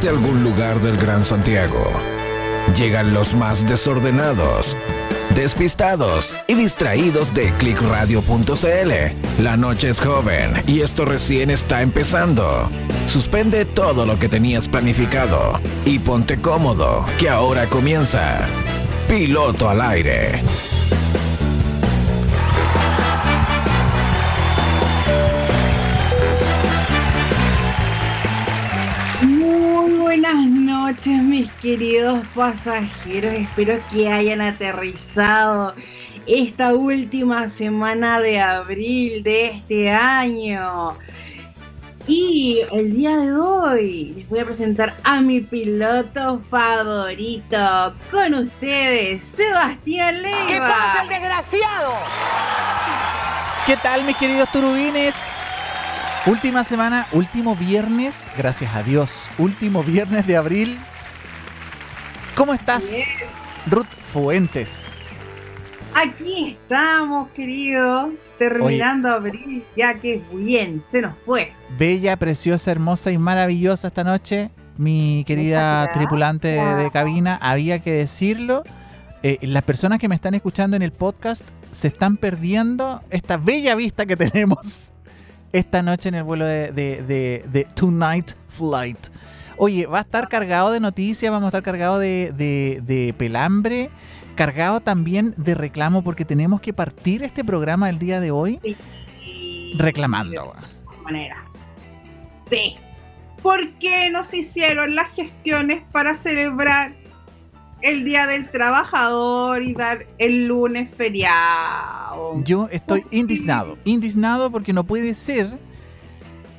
desde algún lugar del Gran Santiago. Llegan los más desordenados, despistados y distraídos de clickradio.cl. La noche es joven y esto recién está empezando. Suspende todo lo que tenías planificado y ponte cómodo, que ahora comienza. Piloto al aire. Queridos pasajeros. Espero que hayan aterrizado esta última semana de abril de este año. Y el día de hoy les voy a presentar a mi piloto favorito. Con ustedes, Sebastián Leiva. ¿Qué pasa, el desgraciado? ¿Qué tal, mis queridos turubines? Última semana, último viernes, gracias a Dios, último viernes de abril. ¿Cómo estás. Ruth Fuentes? Aquí estamos, querido. Terminando abril, ya que bien, se nos fue. Bella, preciosa, hermosa y maravillosa esta noche, mi querida tripulante de, cabina. Había que decirlo. eh, las personas que me están escuchando en el podcast se están perdiendo esta bella vista que tenemos esta noche en el vuelo de, de, de- de Tonight Flight. Oye, va a estar cargado de noticias, vamos a estar cargado de, de- de pelambre, cargado también de reclamo porque tenemos que partir este programa el día de hoy reclamando. de manera. Sí. Porque no se hicieron las gestiones para celebrar el Día del Trabajador y dar el lunes feriado. Yo estoy ¿Por qué? indignado, indignado porque no puede ser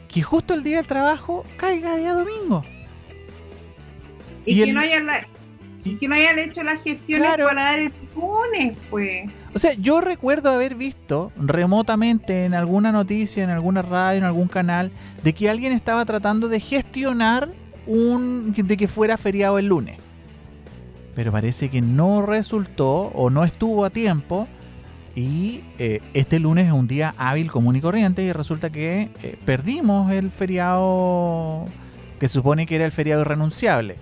que justo el día del trabajo caiga día domingo. Y, y que no hayan la- y que no hayan hecho las gestiones Claro. para dar el lunes, pues. O sea, yo recuerdo haber visto remotamente en alguna noticia, en alguna radio, en algún canal, de que alguien estaba tratando de gestionar un de que fuera feriado el lunes. Pero parece que no resultó o no estuvo a tiempo. Y eh, este lunes es un día hábil, común y corriente. Y resulta que eh, perdimos el feriado que supone que era el feriado irrenunciable.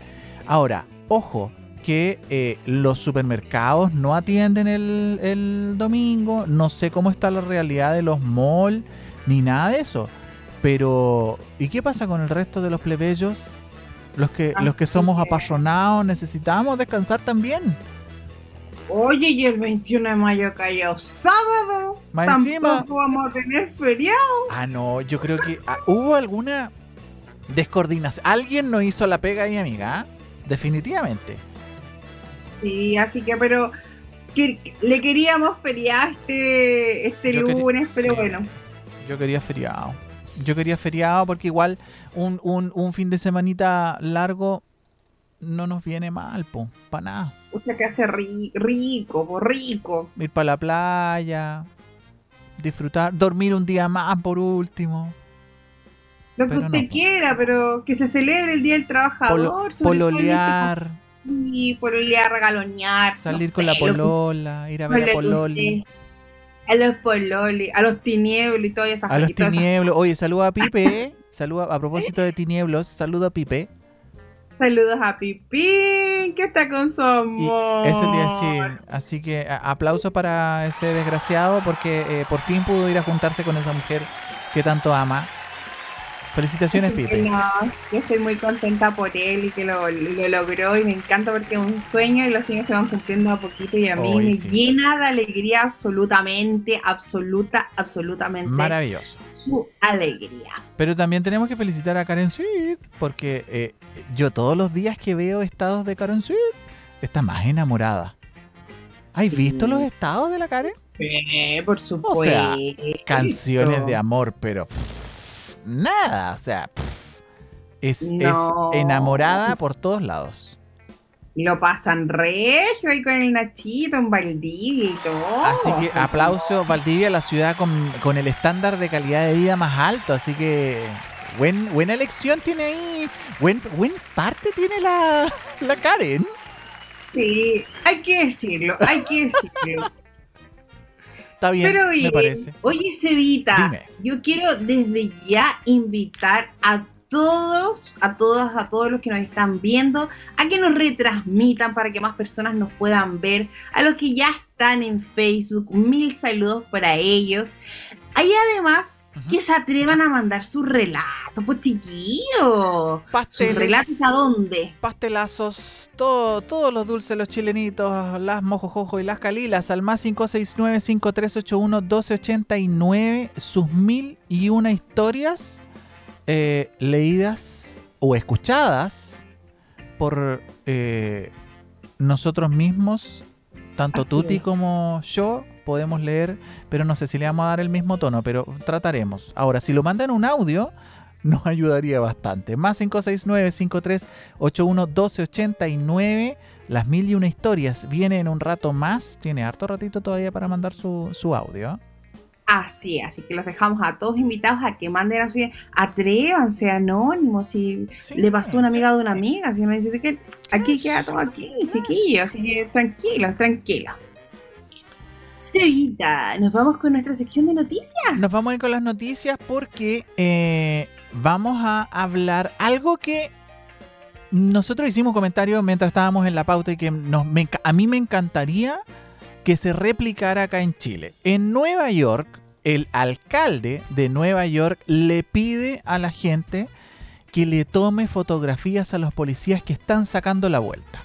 Ahora, ojo, que eh, los supermercados no atienden el, el domingo. No sé cómo está la realidad de los malls, ni nada de eso. Pero, ¿y qué pasa con el resto de los plebeyos? Los que, los que somos apasionados necesitamos descansar también. Oye, y el 21 de mayo cayó sábado. Más Tampoco encima- vamos a tener feriado. Ah, no, yo creo que ah, hubo alguna descoordinación. Alguien no hizo la pega ahí, amiga. Definitivamente. Sí, así que, pero que- le queríamos feriar este, este Yo quería- lunes, pero sí. bueno. Yo quería feriado. Yo quería feriado porque igual un, un, un fin de semanita largo no nos viene mal, po. Para nada. O sea, que hace ri- rico, po, rico. Ir para la playa, disfrutar, dormir un día más por último. Lo que Pero usted quiera, pero que se celebre el Día del Trabajador. Polo- todo en este pololear, pololear, regalonear. salir no con la que- polola, ir a ver a Pololi. A los pololi, a los tinieblos y todas esas A los y tinieblos. Oye, saluda a Pipe. Saluda, a propósito de tinieblos, saludo a Pipe. Saludos a Pipín, que está con su Y amor. eso te iba a decir. Así que aplauso para ese desgraciado porque eh, por fin pudo ir a juntarse con esa mujer que tanto ama. Felicitaciones, Pipe. No, yo estoy muy contenta por él y que lo, lo logró y me encanta porque es un sueño y los sueños se van cumpliendo a poquito y a mí me sí. llena de alegría absolutamente, absoluta, absolutamente Maravilloso. su alegría. Pero también tenemos que felicitar a Karen Sid porque eh, yo todos los días que veo estados de Karen Sid está más enamorada. ¿Has Sí. visto los estados de la Karen? Sí, por supuesto. sea, Canciones de amor, pero pff, nada, o sea, pff, es, es enamorada por todos lados. Lo pasan regio ahí con el Nachito en Valdivia y todo. Así que aplauso Valdivia, la ciudad con, con el estándar de calidad de vida más alto, así que buen, buena elección tiene ahí, buen, buen parte tiene la, la Karen. Sí, hay que decirlo, hay que decirlo. Está bien, Pero me oye, parece. oye, Cevita, Dime. yo quiero desde ya invitar a todos, a todas, a todos los que nos están viendo, a que nos retransmitan para que más personas nos puedan ver, a los que ya están en Facebook, mil saludos para ellos. Hay además que se atrevan a mandar su relato, pues chiquillo. ¿Sus relatos a dónde? Pastelazos, todo, todos los dulces, los chilenitos, las mojojojo y las calilas al más 569-5381-1289. Sus mil y una historias eh, leídas o escuchadas por eh, nosotros mismos, tanto Tuti como yo, podemos leer, pero no sé si le vamos a dar el mismo tono, pero trataremos. Ahora, si lo mandan un audio, nos ayudaría bastante. Más 569-5381-1289. Las mil y una historias viene en un rato más. Tiene harto ratito todavía para mandar su, audio. Así, así que los dejamos a todos invitados a que manden a su atrévanse anónimos si le pasó una amiga de una amiga, si me dice que aquí queda todo aquí, chiquillo, así que tranquilos, tranquilos. Sevita, nos vamos con nuestra sección de noticias. Nos vamos a ir con las noticias porque eh, vamos a hablar algo que nosotros hicimos un comentario mientras estábamos en la pauta y que nos, a mí me encantaría que se replicara acá en Chile. En Nueva York, el alcalde de Nueva York le pide a la gente que le tome fotografías a los policías que están sacando la vuelta.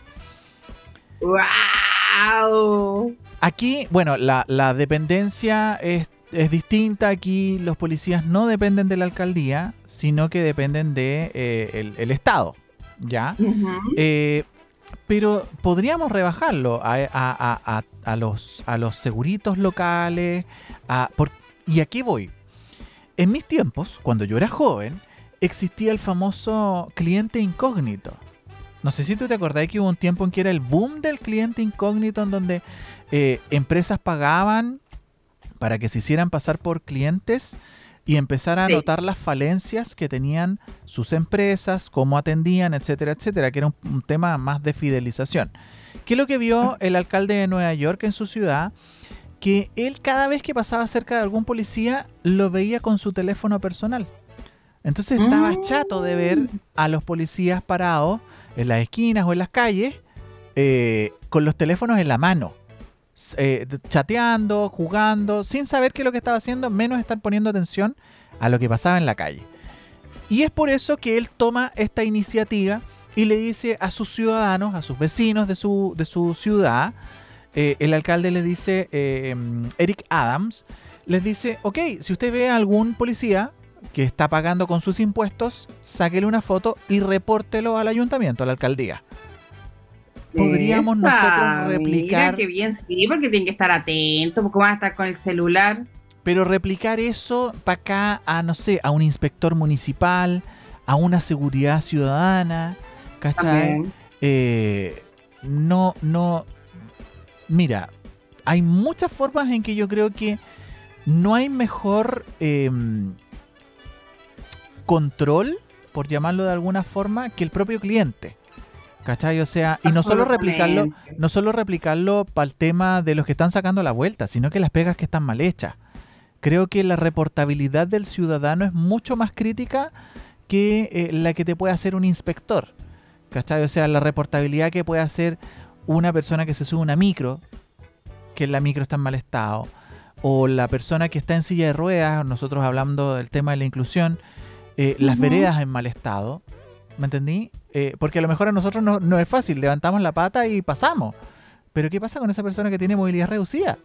¡Wow! Aquí, bueno, la, dependencia es, distinta. Aquí los policías no dependen de la alcaldía, sino que dependen de eh, el, Estado. ¿Ya? Eh, pero podríamos rebajarlo a, los, a los seguritos locales. ¿Y a qué voy? En mis tiempos, cuando yo era joven, existía el famoso cliente incógnito. No sé si tú te acordás que hubo un tiempo en que era el boom del cliente incógnito, en donde eh, empresas pagaban para que se hicieran pasar por clientes y empezar a notar las falencias que tenían sus empresas, cómo atendían, etcétera, etcétera, que era un, tema más de fidelización. ¿Qué es lo que vio el alcalde de Nueva York en su ciudad? Que él cada vez que pasaba cerca de algún policía lo veía con su teléfono personal. Entonces estaba chato de ver a los policías parados en las esquinas o en las calles eh, con los teléfonos en la mano. Eh, chateando, jugando, sin saber qué es lo que estaba haciendo, menos estar poniendo atención a lo que pasaba en la calle. Y es por eso que él toma esta iniciativa y le dice a sus ciudadanos, a sus vecinos de su, de su ciudad, eh, el alcalde le dice, Eric Adams, les dice, ok, si usted ve a algún policía que está pagando con sus impuestos, sáquele una foto y repórtelo al ayuntamiento, a la alcaldía. Podríamos nosotros replicar. Mira, que bien, sí, porque tienen que estar atentos, porque van a estar con el celular. Pero replicar eso para acá a, no sé, a un inspector municipal, a una seguridad ciudadana, ¿cachai? Eh, no, no. Mira, hay muchas formas en que yo creo que no hay mejor em, control, por llamarlo de alguna forma, que el propio cliente. ¿Cachai? O sea, y no solo replicarlo, no solo replicarlo para el tema de los que están sacando la vuelta, sino que las pegas que están mal hechas. Creo que la reportabilidad del ciudadano es mucho más crítica que eh, la que te puede hacer un inspector. ¿Cachai? O sea, la reportabilidad que puede hacer una persona que se sube a una micro, que la micro está en mal estado, o la persona que está en silla de ruedas, nosotros hablando del tema de la inclusión, eh, las veredas en mal estado, ¿me entendí? Eh, porque a lo mejor a nosotros no, es fácil, levantamos la pata y pasamos. Pero ¿qué pasa con esa persona que tiene movilidad reducida?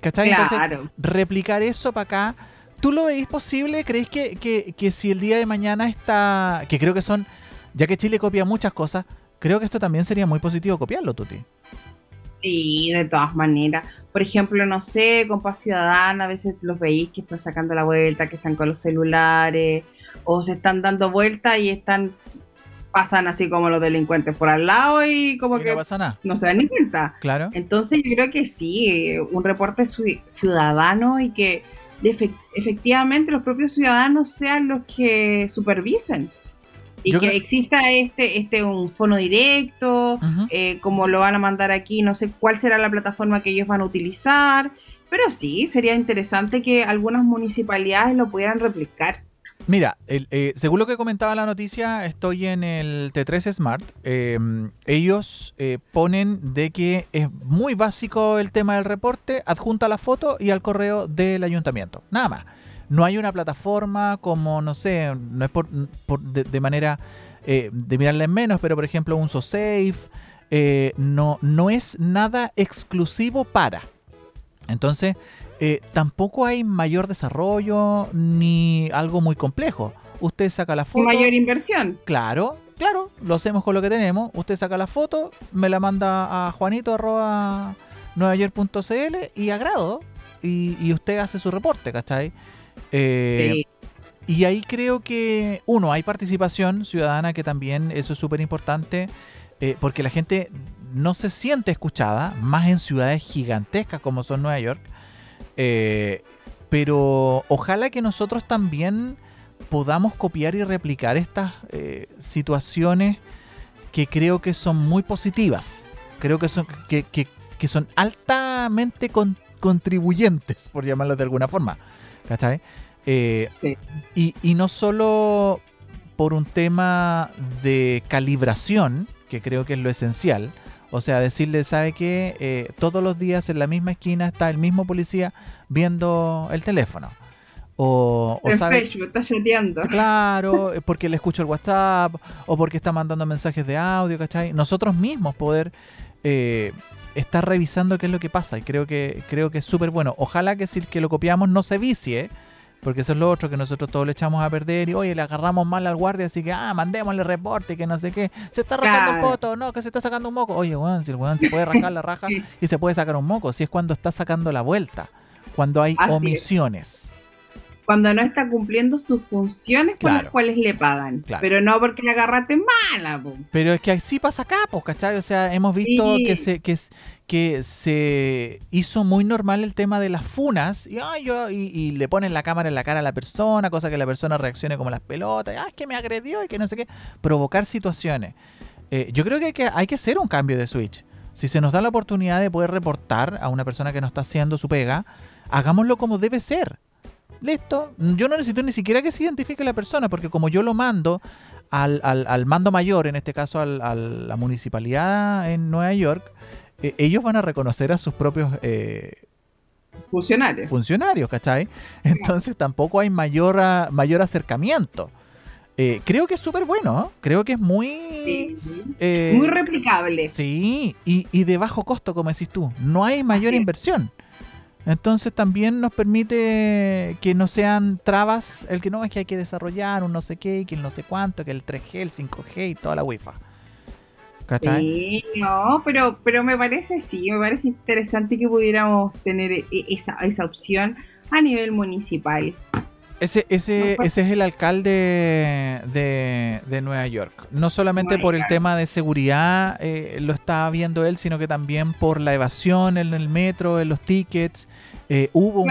¿Cachai? Entonces, replicar eso para acá, ¿tú lo veis posible? ¿Crees que, que, si el día de mañana está, que creo que son, ya que Chile copia muchas cosas, creo que esto también sería muy positivo copiarlo, Tuti? Sí, de todas maneras. Por ejemplo, no sé, con Paz Ciudadana, a veces los veis que están sacando la vuelta, que están con los celulares, o se están dando vuelta y están pasan así como los delincuentes por al lado y como que no, se dan ni cuenta. Claro. Entonces yo creo que sí, un reporte ciudadano y que efectivamente los propios ciudadanos sean los que supervisen. Y que exista este, este un fono directo, eh, como lo van a mandar aquí, no sé cuál será la plataforma que ellos van a utilizar, pero sí, sería interesante que algunas municipalidades lo pudieran replicar. Mira, eh, según lo que comentaba la noticia, estoy en el T3 Smart. Em, ellos eh, ponen de que es muy básico el tema del reporte, adjunta la foto y al correo del ayuntamiento. Nada más. No hay una plataforma como, no sé, no es por, de, manera eh, de mirarla en menos, pero por ejemplo un SoSafe. no, no es nada exclusivo para. Entonces, eh, tampoco hay mayor desarrollo ni algo muy complejo. Usted saca la foto. Mayor inversión. Claro, claro, lo hacemos con lo que tenemos. Usted saca la foto, me la manda a juanito arroba y agrado. Y, y usted hace su reporte, ¿cachai? Eh, y ahí creo que, uno, hay participación ciudadana que también eso es súper importante. Eh, porque la gente no se siente escuchada, más en ciudades gigantescas como son Nueva York. Eh, pero ojalá que nosotros también podamos copiar y replicar estas eh, situaciones que creo que son muy positivas. Creo que son, que, son altamente contribuyentes, por llamarlo de alguna forma. ¿Cachai? Eh, y, y no solo por un tema de calibración, que creo que es lo esencial, o sea, decirle, ¿sabe qué? Eh, todos los días en la misma esquina está el mismo policía viendo el teléfono. O, o sabe, está chateando. Claro, porque le escucho el WhatsApp o porque está mandando mensajes de audio, ¿cachai? Nosotros mismos poder eh, estar revisando qué es lo que pasa y creo que, creo que es súper bueno. Ojalá que si el que lo copiamos no se vicie porque eso es lo otro que nosotros todos le echamos a perder y oye, le agarramos mal al guardia, así que ah, mandémosle reporte, que no sé qué. Se está rascando el poto, no, que se está sacando un moco. Oye, weón, si el weón se puede rascar la raja y se puede sacar un moco, si es cuando está sacando la vuelta, cuando hay omisiones cuando no está cumpliendo sus funciones con las cuales le pagan. Pero no porque la agarraste mala. Pero es que así pasa acá, pues, ¿cachai? O sea, hemos visto que, se, que, que se hizo muy normal el tema de las funas y, yo, y, le ponen la cámara en la cara a la persona, cosa que la persona reaccione como las pelotas, ah, es que me agredió y que no sé qué. Provocar situaciones. Eh, yo creo que hay, que hay que hacer un cambio de switch. Si se nos da la oportunidad de poder reportar a una persona que no está haciendo su pega, hagámoslo como debe ser. Listo. Yo no necesito ni siquiera que se identifique la persona, porque como yo lo mando al, al, mando mayor, en este caso a la municipalidad en Nueva York, eh, ellos van a reconocer a sus propios eh, funcionarios. Funcionarios, ¿cachai? Entonces tampoco hay mayor, mayor acercamiento. Eh, creo que es súper bueno, creo que es muy... muy replicable. Sí, y, y, de bajo costo, como decís tú. No hay mayor inversión. Entonces también nos permite que no sean trabas el que no es que hay que desarrollar un no sé qué, que el no sé cuánto, que el 3G, el 5G y toda la Wi-Fi. ¿Cachai? Sí, no, pero, pero me parece, sí, me parece interesante que pudiéramos tener e, esa, esa opción a nivel municipal. Ese, ese, ese es el alcalde de, Nueva York. No solamente por el tema de seguridad eh, lo está viendo él, sino que también por la evasión en el metro, en los tickets. Eh, hubo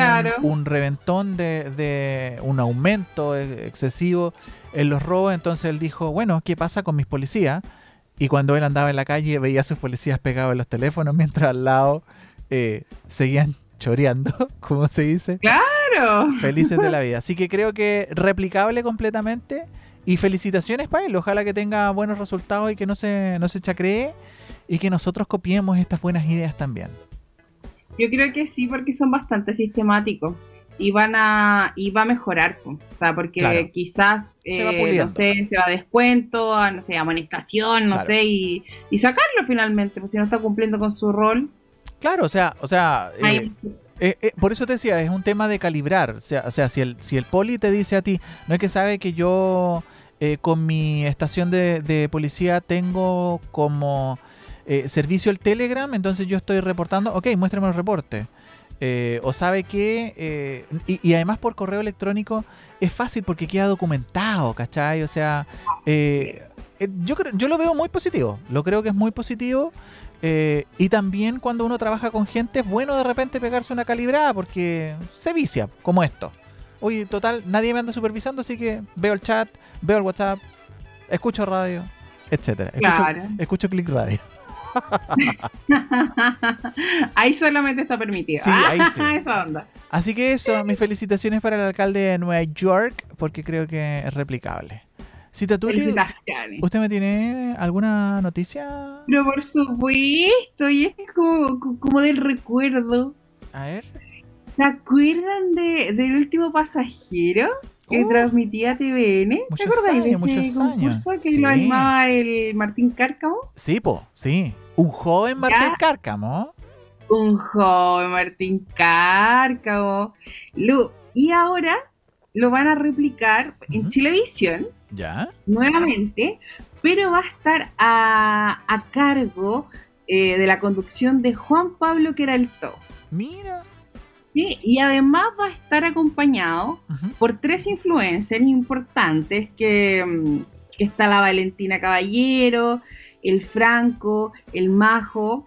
un, reventón de, un aumento excesivo en los robos. Entonces él dijo, bueno, ¿qué pasa con mis policías? Y cuando él andaba en la calle veía a sus policías pegados en los teléfonos mientras al lado eh, seguían choreando, como se dice. Claro. Felices de la vida. Así que creo que replicable completamente. Y felicitaciones para él. Ojalá que tenga buenos resultados y que no se, no se chacree. Y que nosotros copiemos estas buenas ideas también. Yo creo que sí, porque son bastante sistemáticos. Y van a, y va a mejorar, o sea, porque quizás, eh, no sé, se va a descuento, a, no sé, amonestación, no sé, y, y sacarlo finalmente, pues si no está cumpliendo con su rol. Claro, o sea, o sea, eh, eh, eh, por eso te decía, es un tema de calibrar. O sea, si el, si el poli te dice a ti, no es que sabe que yo con mi estación de, policía tengo como servicio el Telegram, entonces yo estoy reportando, ok, muéstrame el reporte. o sabe que, y, además por correo electrónico es fácil porque queda documentado, ¿cachai? O sea, yo, yo lo veo muy positivo, lo creo que es muy positivo. Eh, y también cuando uno trabaja con gente es bueno de repente pegarse una calibrada porque se vicia, como esto. Oye, total, nadie me anda supervisando, así que veo el chat, veo el WhatsApp, escucho radio, etcétera. Escucho, escucho Click Radio. ahí solamente está permitido. Sí, ahí sí. Esa onda. Así que eso, mis felicitaciones para el alcalde de Nueva York, porque creo que es replicable. Cita. ¿usted me tiene alguna noticia? Pero por supuesto, y es como, como del recuerdo. A ver. ¿Se acuerdan de, del último pasajero que Uh, transmitía TVN? ¿Te acordáis de ese muchos concurso años. que Sí. lo animaba el Martín Cárcamo? Sí, po, sí. Un joven Martín Ya. Cárcamo. Un joven Martín Cárcamo. Lo- y ahora lo van a replicar en Ujú. ¿Ya? nuevamente, pero va a estar a, a cargo eh, de la conducción de Juan Pablo Queraltó. Mira. ¿sí? Y además va a estar acompañado por tres influencers importantes que, mm, que está la Valentina Caballero, el Franco, el Majo.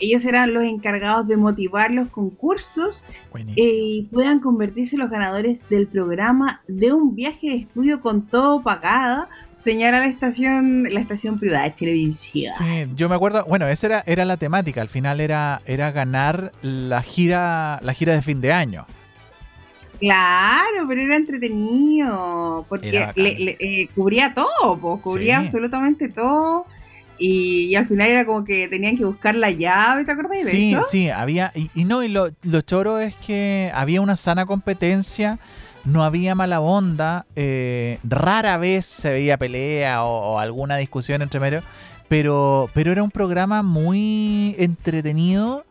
Ellos serán los encargados de motivar los concursos eh, y puedan convertirse en los ganadores del programa de un viaje de estudio con todo pagado, señala la estación, la estación privada de televisión. Sí, yo me acuerdo, bueno, esa era, era la temática, al final era, era ganar la gira, la gira de fin de año. Claro, pero era entretenido, porque Era le- le- eh, cubría todo, pues, cubría Sí. absolutamente todo. Y, y al final era como que tenían que buscar la llave, ¿te acuerdas de Sí, eso? sí, había, y, y no, y lo, lo choro es que había una sana competencia, no había mala onda, eh, rara vez se veía pelea o, o alguna discusión entre medio, pero, pero era un programa muy entretenido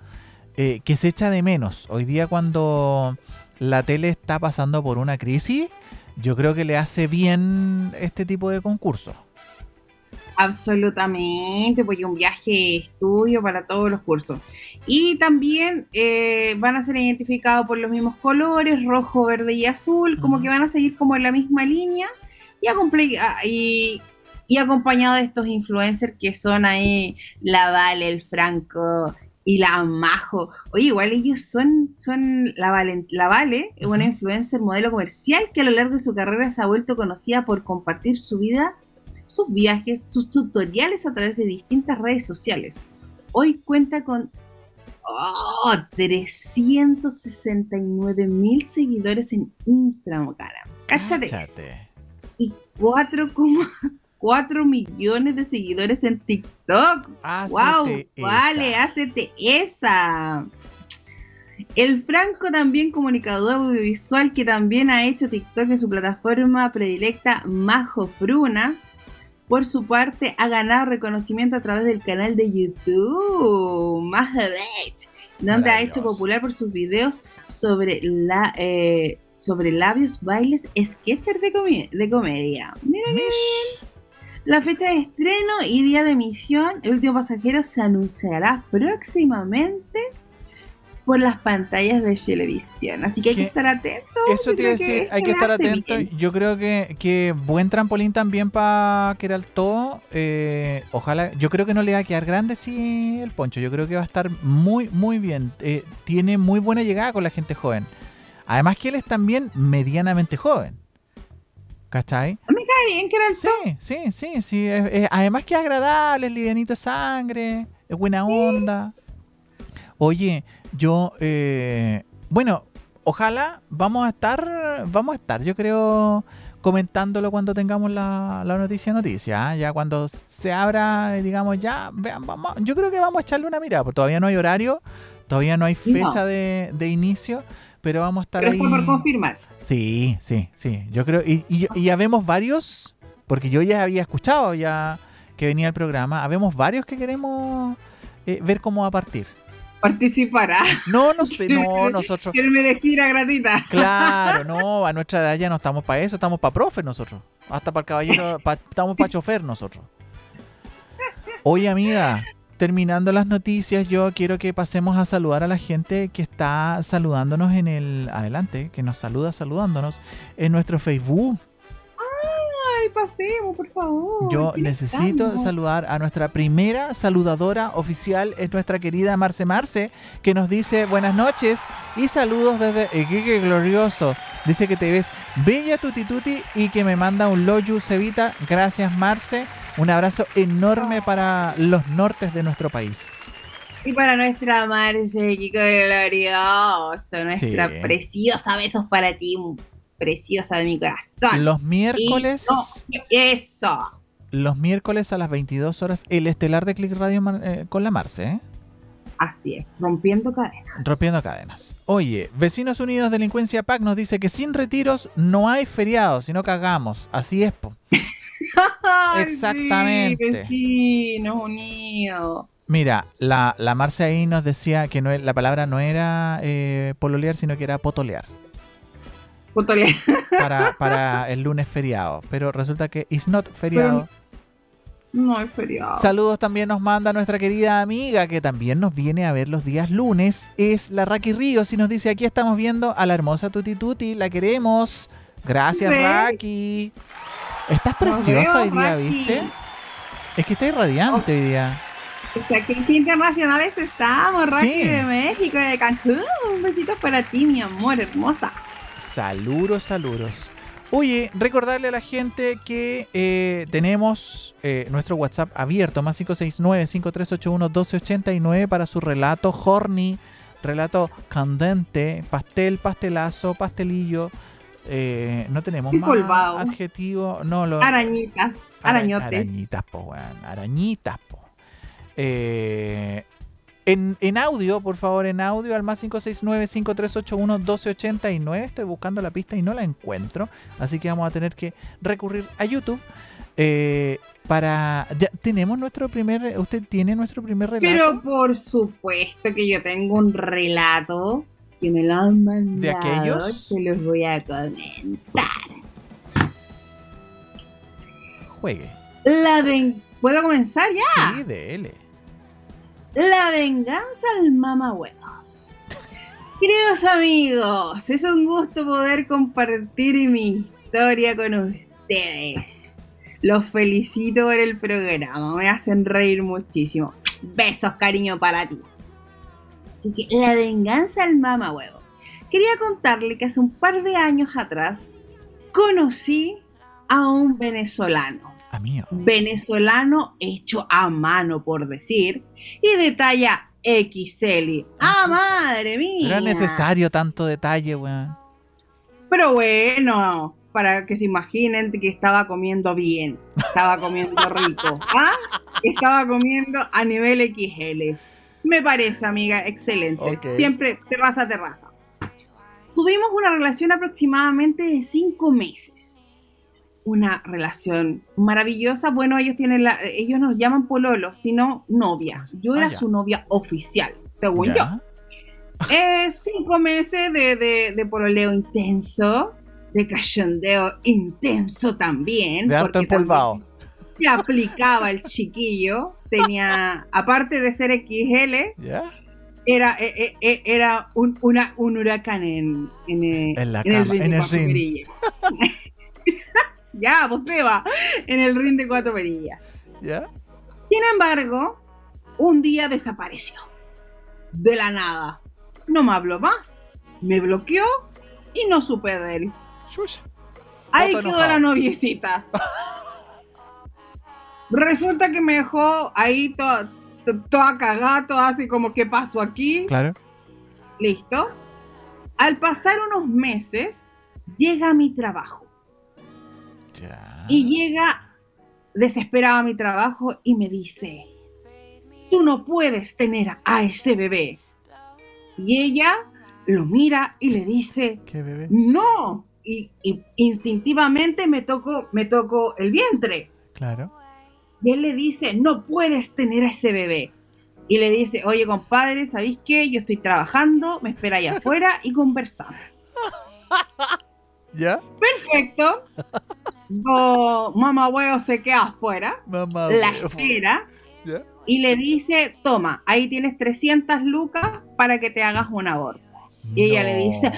eh, que se echa de menos. Hoy día cuando la tele está pasando por una crisis, yo creo que le hace bien este tipo de concursos. Absolutamente, porque un viaje estudio para todos los cursos. Y también eh, van a ser identificados por los mismos colores, rojo, verde y azul, como que van a seguir como en la misma línea y, y acompañado de estos influencers que son ahí la Vale, el Franco y la Majo. Oye, igual ellos son, son la, Vale, la Vale, es una influencer modelo comercial que a lo largo de su carrera se ha vuelto conocida por compartir su vida sus viajes, sus tutoriales a través de distintas redes sociales. Hoy cuenta con oh, 369 mil seguidores en Instagram. Cáchate. Cáchate. Y 4,4 millones de seguidores en TikTok. ¡Wow! Vale, hácete esa. El Franco también comunicador audiovisual que también ha hecho TikTok en su plataforma predilecta Majo Fruna. Por su parte, ha ganado reconocimiento a través del canal de YouTube Bet, donde ha hecho popular por sus videos sobre la eh, sobre labios, bailes, sketchers de, de comedia. Mira la fecha de estreno y día de emisión, El último pasajero, se anunciará próximamente por las pantallas de televisión. Así que hay que estar atentos. Eso te iba a decir, hay que estar atento. Yo creo que, que buen trampolín también para Queraltó. Eh, ojalá, yo creo que no le va a quedar grande si el poncho. Yo creo que va a estar muy, muy bien. Eh, tiene muy buena llegada con la gente joven. Además que él es también medianamente joven. ¿Cachai? Me cae bien que era el Sí, sí, sí, sí. es- es- además que es agradable, es livianito de sangre, es buena onda. Oye, yo, eh, bueno, ojalá vamos a estar, vamos a estar, yo creo, comentándolo cuando tengamos la, la noticia noticia, ¿ah? ya cuando se abra, eh, digamos, ya, vean, vamos, yo creo que vamos a echarle una mirada, porque todavía no hay horario, todavía no hay fecha No. de, de inicio, pero vamos a estar Pero ahí. es por confirmar. Sí, sí, sí. Yo creo, y, y, y habemos varios, porque yo ya había escuchado ya que venía el programa, habemos varios que queremos eh, ver cómo va a partir. Participará. No, no sé, no, nosotros. Quererme de gira gratuita. Claro, no, a nuestra edad ya no estamos para eso, estamos para profe nosotros. Hasta para el caballero, pa- estamos para chofer nosotros. Oye, amiga, terminando las noticias, yo quiero que pasemos a saludar a la gente que está saludándonos en el. Adelante, que nos saluda saludándonos en nuestro Facebook. Ay, pasemos, por favor. Yo ¿Quién necesito estamos? saludar a nuestra primera saludadora oficial, es nuestra querida Marce Marce, que nos dice buenas noches y saludos desde Iquique Glorioso. Dice que te ves bella tuti tuti y que me manda un loyu cevita. Gracias Marce. Un abrazo enorme para los nortes de nuestro país. Y para nuestra Marce, Kiko glorioso, nuestra Sí. preciosa, besos para ti, preciosa de mi corazón. Los miércoles, no, eso. los miércoles a las 22 horas, el estelar de Click Radio eh, con la Marce, ¿eh? Así es, rompiendo cadenas. Rompiendo cadenas. Oye, Vecinos Unidos Delincuencia PAC nos dice que sin retiros no hay feriados, sino cagamos. Así es, po. Exactamente. Sí, vecinos unidos. Mira, la, la Marce ahí nos decía que no, e- la palabra no era eh, pololear, sino que era potolear Para, para el lunes feriado. Pero resulta que it's not feriado. No es feriado. Saludos también nos manda nuestra querida amiga que también nos viene a ver los días lunes. Es la Raki Ríos y nos dice, aquí estamos viendo a la hermosa Tuti Tuti, la queremos. Gracias. Raki. Estás preciosa hoy día, Raki. ¿viste? Es que estás radiante hoy día. Sea, que internacionales estamos, Sí. de México, de Cancún. Un besito para ti, mi amor, hermosa. Saludos, saludos. Oye, recordarle a la gente que eh, tenemos eh, nuestro WhatsApp abierto, más 569-5381-1289 para su relato horny, relato candente, pastel, pastelazo, pastelillo. Eh, no tenemos más Empolvado. adjetivo. No, lo, Arañitas, Ara- arañotes. Arañitas, po, weón. Arañitas, po. Eh, en, en audio, por favor, en audio al más 569-5381-1289. Estoy buscando la pista y no la encuentro. Así que vamos a tener que recurrir a YouTube. eh, para. Ya tenemos nuestro primer. Usted tiene nuestro primer relato. Pero por supuesto que yo tengo un relato que me lo han mandado. ¿De aquellos? Se los voy a comentar. Juegue. La ven... ¿Puedo comenzar ya? Sí, dele. La venganza al mamahuevos. Queridos amigos, es un gusto poder compartir mi historia con ustedes. Los felicito por el programa, me hacen reír muchísimo. Besos, cariño para ti. Así que la venganza al mamahuevo. Quería contarle que hace un par de años atrás conocí a un venezolano Venezolano hecho a mano, por decir, y de talla XL. ¡Ah, madre mía! Era necesario tanto detalle, weón. Pero bueno, para que se imaginen que estaba comiendo bien, estaba comiendo rico, ¿ah? Estaba comiendo a nivel XL. Me parece, amiga, excelente. Siempre terraza, terraza. Tuvimos una relación aproximadamente de cinco meses. Una relación maravillosa. Bueno, ellos tienen la, ellos nos llaman pololo, sino novia. Yo Ah, era ya. su novia oficial, según yo. Ya. Eh, cinco meses de, de, de pololeo intenso, de cachondeo intenso también. De harto empolvado. Se aplicaba el chiquillo. Tenía, aparte de ser XL, ¿Ya? era, eh, eh, eh, era un, una- un huracán en, en, En la en el cama, ring en el ring. Ya, pues se va. En el ring de cuatro perillas. ¿Ya? Sin embargo, un día desapareció. De la nada. No me habló más. Me bloqueó y no supe de él. Chucha. Ahí quedó enojado. la noviecita. Resulta que me dejó ahí toda, to- toda cagada, toda así como, ¿qué pasó aquí? Claro. Listo. Al pasar unos meses, llega a mi trabajo. Ya. Y llega desesperado a mi trabajo y me dice, tú no puedes tener a ese bebé. Y ella lo mira y le dice, ¿Qué bebé? no. Y, y instintivamente me toco, me toco el vientre. Claro. Y él le dice, no puedes tener a ese bebé. Y le dice, oye compadre, ¿sabéis qué? Yo estoy trabajando, me espera allá afuera y conversamos. ¿Ya? Perfecto. No, mamá huevo se queda afuera, Mamá. la huevo. espera ¿Ya? y le dice, toma, ahí tienes 300 lucas para que te hagas un aborto. Y ella le dice,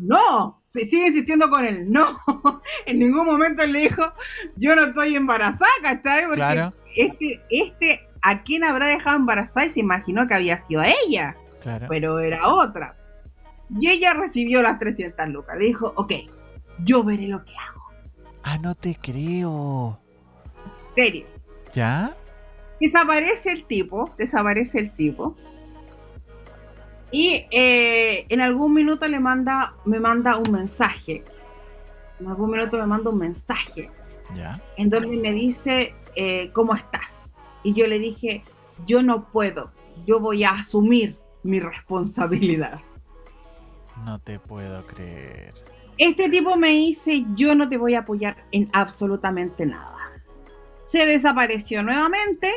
no, se sigue insistiendo con él, no. en ningún momento él le dijo, yo no estoy embarazada, ¿cachai? Porque Claro, este, este, ¿a quién habrá dejado embarazada? Y se imaginó que había sido a ella, claro. pero era otra. Y ella recibió las 300 lucas. Le dijo, ok, yo veré lo que hago. Ah, no te creo. En serio. ¿Ya? Desaparece el tipo, desaparece el tipo. Y eh, en algún minuto le manda, me manda un mensaje. En algún minuto me manda un mensaje ¿Ya? en donde me dice, eh, ¿cómo estás? Y yo le dije, yo no puedo, yo voy a asumir mi responsabilidad. No te puedo creer. Este tipo me dice, yo no te voy a apoyar en absolutamente nada. Se desapareció nuevamente,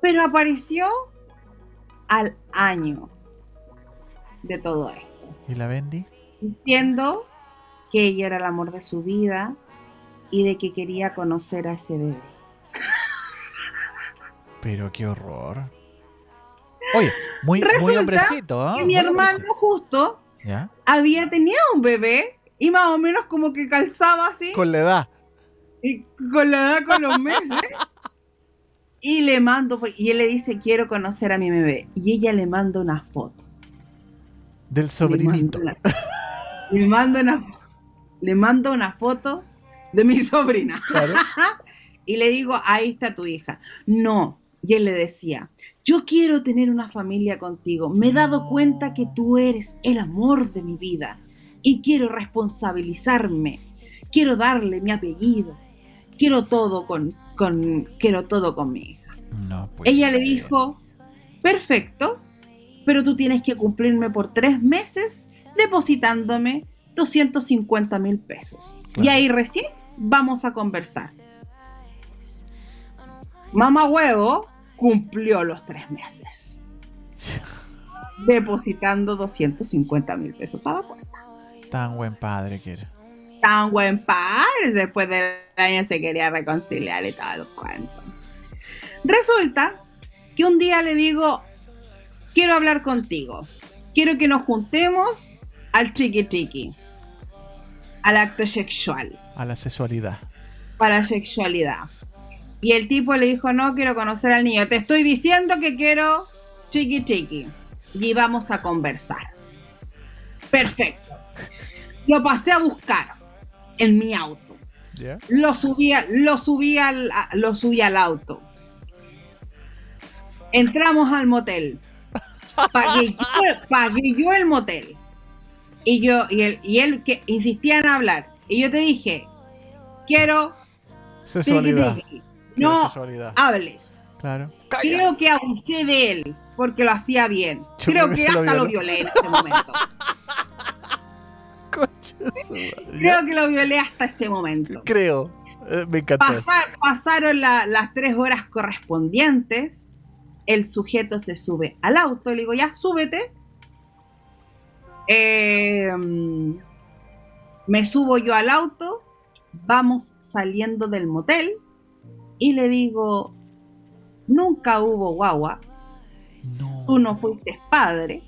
pero apareció al año de todo esto, ¿Y la Bendy? diciendo que ella era el amor de su vida y de que quería conocer a ese bebé. Pero qué horror. Oye, muy, hombrecito, ¿ah? que mi Muy hermano hombrecito. justo ¿Ya? había tenido un bebé y más o menos como que calzaba así Con la edad. y con la edad con los meses y le mando pues, y él le dice quiero conocer a mi bebé y ella le manda una foto Del sobrinito. le manda una, le manda una, le manda una foto de mi sobrina Claro. y le digo ahí está tu hija no y él le decía yo quiero tener una familia contigo. Me he dado cuenta que tú eres el amor de mi vida y quiero responsabilizarme. Quiero darle mi apellido. Quiero todo con, con quiero todo con mi hija No ella le dijo perfecto pero tú tienes que cumplirme por tres meses depositándome 250 mil pesos y ahí recién vamos a conversar mamá huevo cumplió los tres meses depositando 250 mil pesos a la cuenta Tan buen padre que era. tan buen padre. Después del año se quería reconciliar y todo el cuento. Resulta que un día le digo, quiero hablar contigo. Quiero que nos juntemos al chiqui chiqui. Al acto sexual. A la sexualidad. Para sexualidad. Y el tipo le dijo, no quiero conocer al niño. Te estoy diciendo que quiero chiqui chiqui. Y vamos a conversar. Perfecto. Lo pasé a buscar en mi auto. Lo subí, lo subí al, lo subí al auto. Entramos al motel. Pagué yo, pagué yo el motel. Y yo, y él, y él que insistía en hablar. Y yo te dije, quiero Sexualidad. tiqui. No sexualidad. hables. Claro. Creo que abusé de él porque lo hacía bien. Yo Creo creo que que se lo hasta lo violé en ese momento. Creo que lo violé hasta ese momento. Creo. Eh, me encantó. Pasar- pasaron la- las tres horas correspondientes. El sujeto se sube al auto. Le digo, ya, súbete. Eh, me subo yo al auto. Vamos saliendo del motel. Y le digo, nunca hubo guagua. No. Tú no fuiste padre.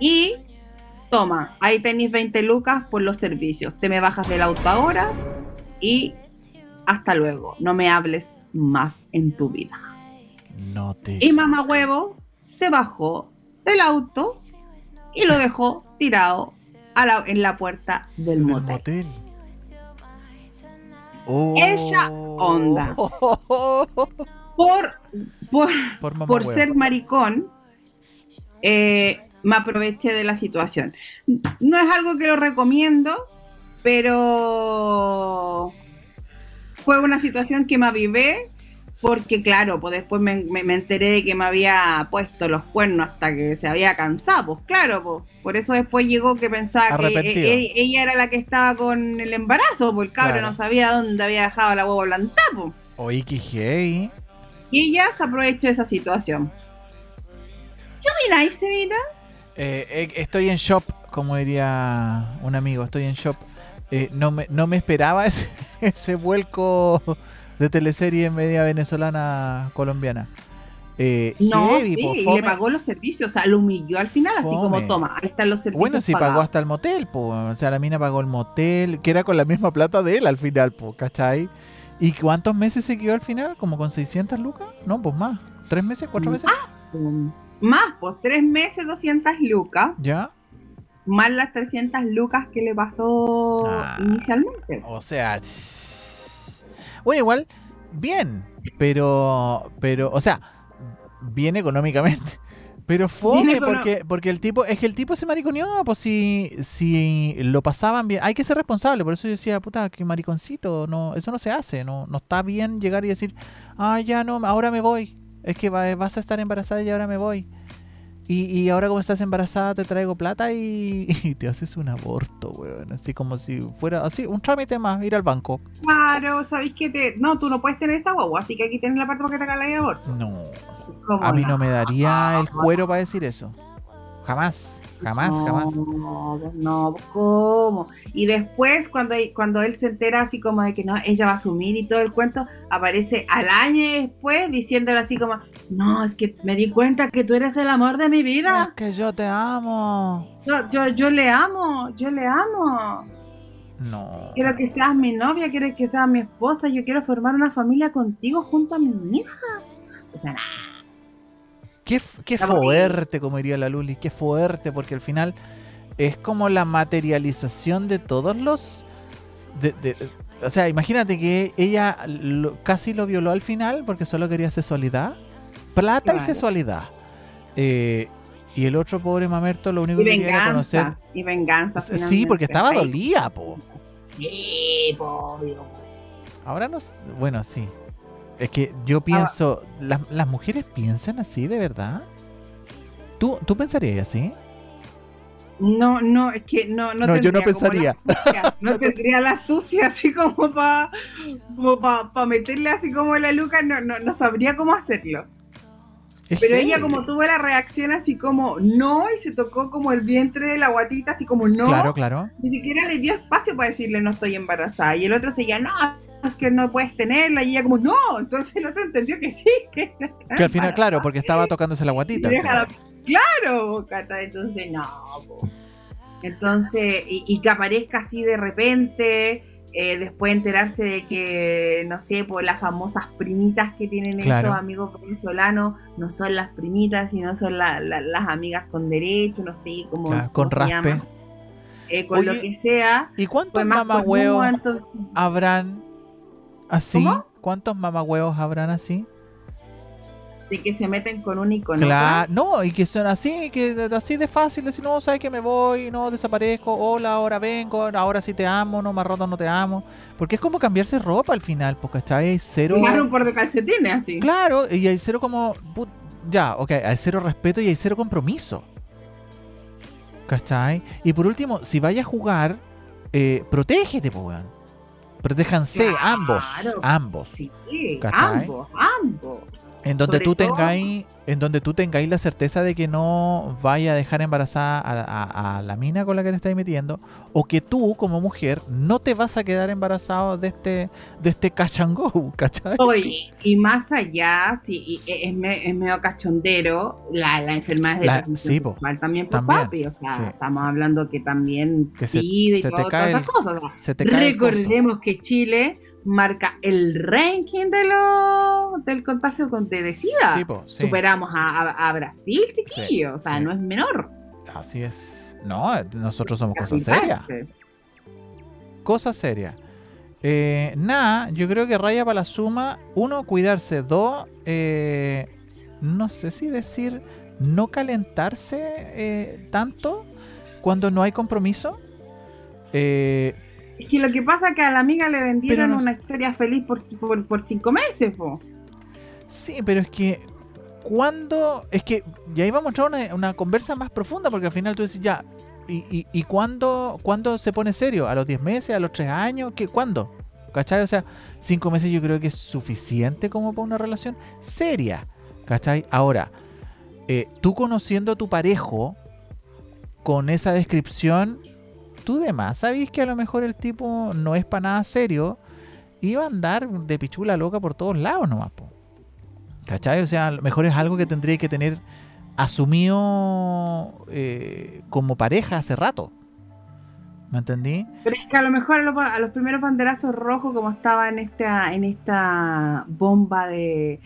Y toma, ahí tenéis 20 lucas por los servicios. Te me bajas del auto ahora y hasta luego. No me hables más en tu vida. No te. Y mamá huevo se bajó del auto y lo dejó tirado a la- en la puerta del motel. Oh. Esa onda. Por, por, Por, ser maricón, eh, me aproveché de la situación. No es algo que lo recomiendo, pero fue una situación que me avivé porque, claro, pues después me, me- me enteré de que me había puesto los cuernos hasta que se había cansado, pues claro, pues, por eso después llegó que pensaba que Arrepentido. e- e- ella era la que estaba con el embarazo, pues el cabro Claro. no sabía dónde había dejado la huevo plantada, pues. Qué gay. Y ella se aprovechó de esa situación. ¿Qué opináis, Evita? Eh, eh, estoy en shop, como diría un amigo, estoy en shop. Eh, no, me, no me esperaba ese, ese vuelco de teleserie media venezolana colombiana. Eh, No, heavy, sí, y le pagó los servicios, o sea, lo humilló al final, así como toma, ahí están los servicios. Bueno, sí pagó pagados". hasta el motel, po. O sea, la mina pagó el motel, que era con la misma plata de él al final, po, ¿cachai? ¿Y cuántos meses se quedó al final? ¿Como con 600 lucas? No, pues más. ¿Tres meses? ¿Cuatro meses? Um, Más, pues tres meses, 200 lucas, ¿Ya? más las 300 lucas que le pasó Ah. inicialmente. O sea, bueno, igual bien, pero, pero, o sea, bien económicamente. Pero fome porque, porque el tipo, es que el tipo se mariconeó, pues si, si lo pasaban bien, hay que ser responsable, por eso yo decía, puta, qué mariconcito, no, eso no se hace, no, no está bien llegar y decir, ah, ya no, ahora me voy, es que vas a estar embarazada y ahora me voy. Y, y, ahora como estás embarazada te traigo plata y, te haces un aborto, weón. Así como si fuera así, un trámite más, ir al banco. Claro, sabéis que te... No, tú no puedes tener esa guagua, así que aquí tienes la parte para que te haga el aborto. No. A mí no me daría el cuero para decir eso. Jamás. Jamás, jamás. No, no, ¿cómo? Y después, cuando, cuando él se entera así como de que no, ella va a asumir y todo el cuento, aparece al año después diciéndole así como, no, es que me di cuenta que tú eres el amor de mi vida. Es que yo te amo. Yo, yo, yo le amo, yo le amo. No. Quiero que seas mi novia, quiero que seas mi esposa, yo quiero formar una familia contigo junto a mi hija. O sea, nada. Qué, fuerte, como diría la Luli, qué fuerte, porque al final es como la materialización de todos los... o sea, imagínate que ella casi lo violó al final porque solo quería sexualidad. Plata y sexualidad. Eh, y el otro pobre mamerto lo único que quería era conocer... Y venganza. Sí, porque estaba dolía, po. Sí, po, Ahora no... Bueno, sí. Es que yo ah. pienso, ¿las, mujeres piensan así de verdad? ¿Tú, ¿Tú pensarías así? No, no, es que no, no, no yo no pensaría. no tendría la astucia así como para pa, meterle así como la luca, no, no, no sabría cómo hacerlo. Pero ella como tuvo la reacción así como no y se tocó como el vientre de la guatita así como no. Claro, claro. Ni siquiera le dio espacio para decirle no estoy embarazada. Y el otro seguía, no, que no puedes tenerla. Y ella como, no. Entonces el otro entendió que sí. Que, al final, claro, porque estaba tocándose la guatita. Claro, Cata, entonces no. Venezolano y, que aparezca así de repente. Eh, después enterarse de que, no sé, por las famosas primitas que tienen estos amigos venezolanos, no son las primitas, sino son las amigas con derecho, no sé, como... con raspe. Eh, con lo que sea. ¿Y cuántos mamagüeos habrán ¿Así? ¿Cuántos mamagüeos habrán así? De que se meten con un icono. Claro, no, y que son así, que así de fácil, decir, no, sabes que me voy, no, desaparezco, hola, ahora vengo, ahora sí te amo, no, más rato no te amo. Porque es como cambiarse ropa al final, porque está ahí cero. Claro, por de calcetines, así. Claro, y hay cero como. Ya, ok, hay cero respeto y hay cero compromiso. ¿Cachai? Y por último, si vayas a jugar, eh, protégete, pues, Protéjanse ambos. Ambos. Sí, ambos, ambos. En donde tú tengáis, en donde tú tengáis la certeza de que no vaya a dejar embarazada a, la mina con la que te estáis metiendo, o que tú como mujer no te vas a quedar embarazado de este, de este cachangó, ¿cachai? Oye, y más allá, sí, es, medio cachondero, la, la enfermedad de la, sí, también por papi, o sea, estamos hablando que también sí, y todas esas cosas. Recordemos que Chile marca el ranking de lo, del contagio con de SIDA. Superamos a, Brasil, chiquillo. o sea, no es menor. Así es. No, nosotros somos cosas serias. Cosas serias. Eh, nada, yo creo que raya para la suma. Uno, cuidarse. Dos, eh, no sé si decir no calentarse eh, tanto cuando no hay compromiso. Eh, es que lo que pasa es que a la amiga le vendieron una historia feliz por, por, cinco meses, po. Sí, pero es que cuando. Es que ya iba a mostrar una, una conversa más profunda, porque al final tú dices, ya. ¿Y, y, y cuándo, cuándo se pone serio? ¿A los 10 meses? ¿A los 3 años? ¿Qué, ¿Cuándo? ¿Cachai? O sea, 5 meses yo creo que es suficiente como para una relación seria. ¿Cachai? Ahora, eh, tú conociendo a tu parejo con esa descripción, tú de más sabís que a lo mejor el tipo no es para nada serio y va a andar de pichula loca por todos lados nomás, po. ¿Cachai? O sea, a lo mejor es algo que tendría que tener asumido eh, como pareja hace rato. ¿Me entendí? Pero es que a lo mejor a los, primeros banderazos rojos, como estaba en esta, en esta bomba de,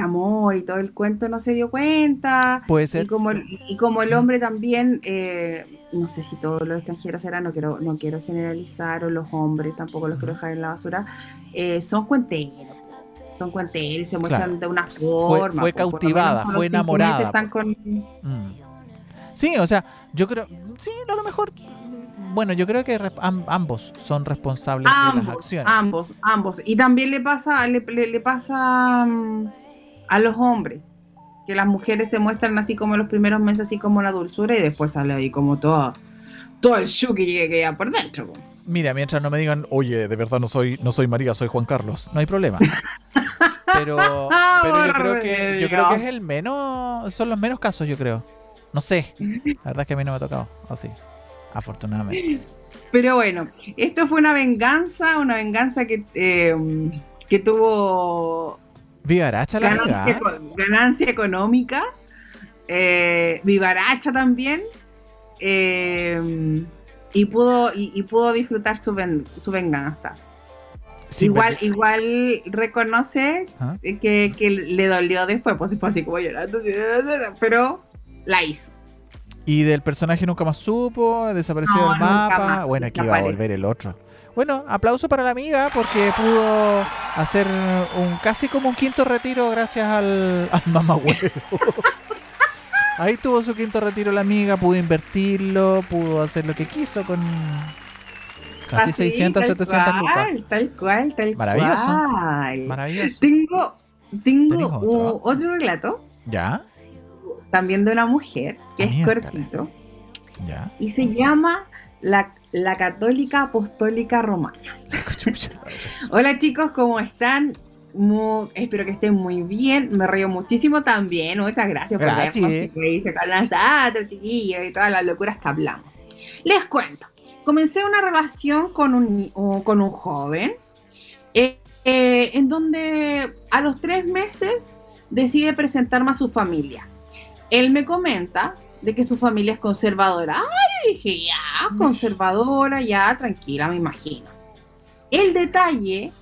amor y todo el cuento, no se dio cuenta. Puede ser. Y como, y como el hombre también, eh, no sé si todos los extranjeros serán, no quiero, no quiero generalizar, o los hombres, tampoco los quiero dejar en la basura, eh, son cuenteros. cartón cuentero y se muestran Claro. de una Fue- forma. fue pues, lo cautivada, fue enamorada, meses están pues. con- Mm. Sí, o sea, yo creo, sí, a lo mejor, bueno, yo creo que am- ambos son responsables de las acciones. ambos, ambos. Y también le pasa, le, le- le pasa mm, a los hombres, que las mujeres se muestran así como en los primeros meses, así como la dulzura, y después sale ahí como todo, todo el shuki que queda por dentro. Mira, mientras no me digan, oye, de verdad no soy, no soy María, soy Juan Carlos, no hay problema. Pero, pero yo creo que, yo creo que es el menos, son los menos casos, yo creo. No sé, la verdad es que a mí no me ha tocado, así, afortunadamente. Pero bueno, esto fue una venganza, una venganza que, eh, que tuvo Vivaracha la ganancia, ganancia económica, eh, vivaracha también, eh, y, pudo, y, y pudo disfrutar su, ven- su venganza. Sí, igual, pero- igual reconoce ¿Ah? que, que le dolió después, pues fue así como llorando, pero la hizo. Y del personaje nunca más supo, desapareció No, del mapa. bueno, aquí va a volver el otro. Bueno, aplauso para la amiga porque pudo hacer un casi como un quinto retiro gracias al, al. Ahí tuvo su quinto retiro la amiga, pudo invertirlo, pudo hacer lo que quiso con casi Así, 600, tal 700 lucas. cual, Tal cual, tal Maravilloso. cual. Maravilloso. Tengo, tengo ¿Tenés otro? otro relato, ¿Ya? También de una mujer, que es cortito, ¿Ya? y se llama la, la Católica Apostólica Romana. Hola chicos, ¿cómo están? Mu- espero que estén muy bien. Me río muchísimo también. Muchas gracias por vernos y con nosotros, chiquillos, y todas las locuras que hablamos. Les cuento. Comencé una relación con un, con un joven eh, eh, en donde a los tres meses decide presentarme a su familia. Él me comenta de que su familia es conservadora. Ah, yo dije, ya, conservadora, ya, tranquila, me imagino. El detalle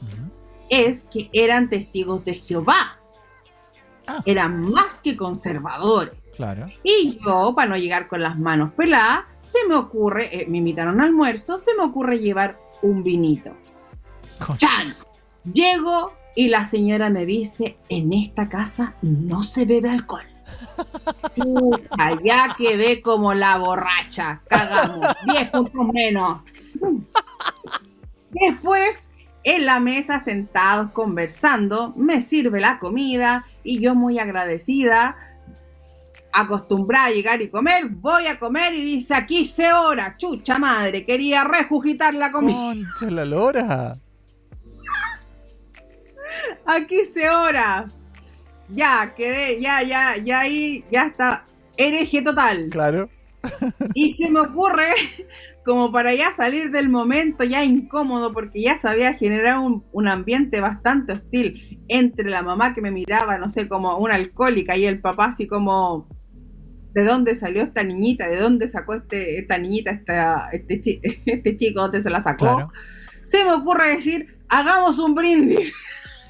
es que eran testigos de Jehová. Ah. Eran más que conservadores. Claro. Y yo, para no llegar con las manos peladas, se me ocurre, eh, me invitaron al almuerzo, se me ocurre llevar un vinito. Con- ¡Chan! Llego y la señora me dice, en esta casa no se bebe alcohol. Puta, ya quedé como la borracha. Cagamos. 10 puntos menos. Después, en la mesa, sentados, conversando, me sirve la comida y yo muy agradecida, acostumbrada a llegar y comer, voy a comer y dice, aquí se hora, chucha madre, quería rejugitar la comida. Concha la lora. Aquí se hora. Ya, quedé, ya, ya, ya ahí, ya está. Hereje total. Claro. Y se me ocurre, como para ya salir del momento ya incómodo, porque ya se había generado un, un ambiente bastante hostil entre la mamá que me miraba, no sé, como una alcohólica, y el papá así como, ¿de dónde salió esta niñita? ¿De dónde sacó este, esta niñita, esta, este, chi- este chico? ¿Dónde se la sacó? Claro. Se me ocurre decir, hagamos un brindis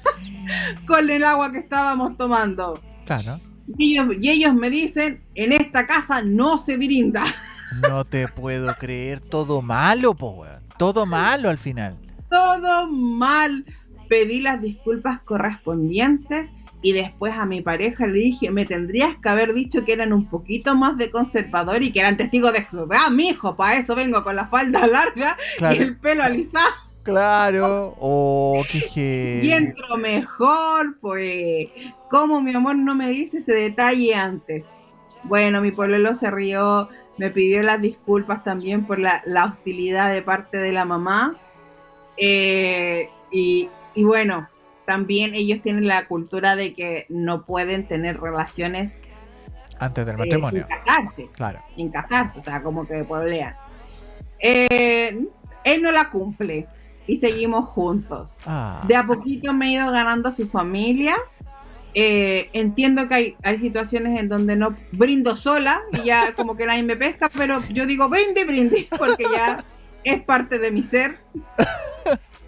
con el agua que estábamos tomando. Claro. Y ellos, y ellos me dicen, en esta casa no se brinda. No te puedo creer. Todo malo, po. Todo malo al final. Todo mal. Pedí las disculpas correspondientes y después a mi pareja le dije, me tendrías que haber dicho que eran un poquito más de conservador y que eran testigos de Jehová, mijo, para eso vengo con la falda larga y el pelo alisado. Claro. Oh, qué Y entro mejor, pues. ¿Cómo mi amor no me dice ese detalle antes? Bueno, mi pueblo se rió, me pidió las disculpas también por la, la hostilidad de parte de la mamá. Eh, y, y bueno, también ellos tienen la cultura de que no pueden tener relaciones Antes del eh, matrimonio. sin casarse Claro. sin casarse, o sea, como que pueblean. Eh, él no la cumple y seguimos juntos. Ah. De a poquito me he ido ganando su familia. Eh, entiendo que hay, hay situaciones en donde no brindo sola y ya como que nadie me pesca, pero yo digo brinde, brinde, porque ya es parte de mi ser.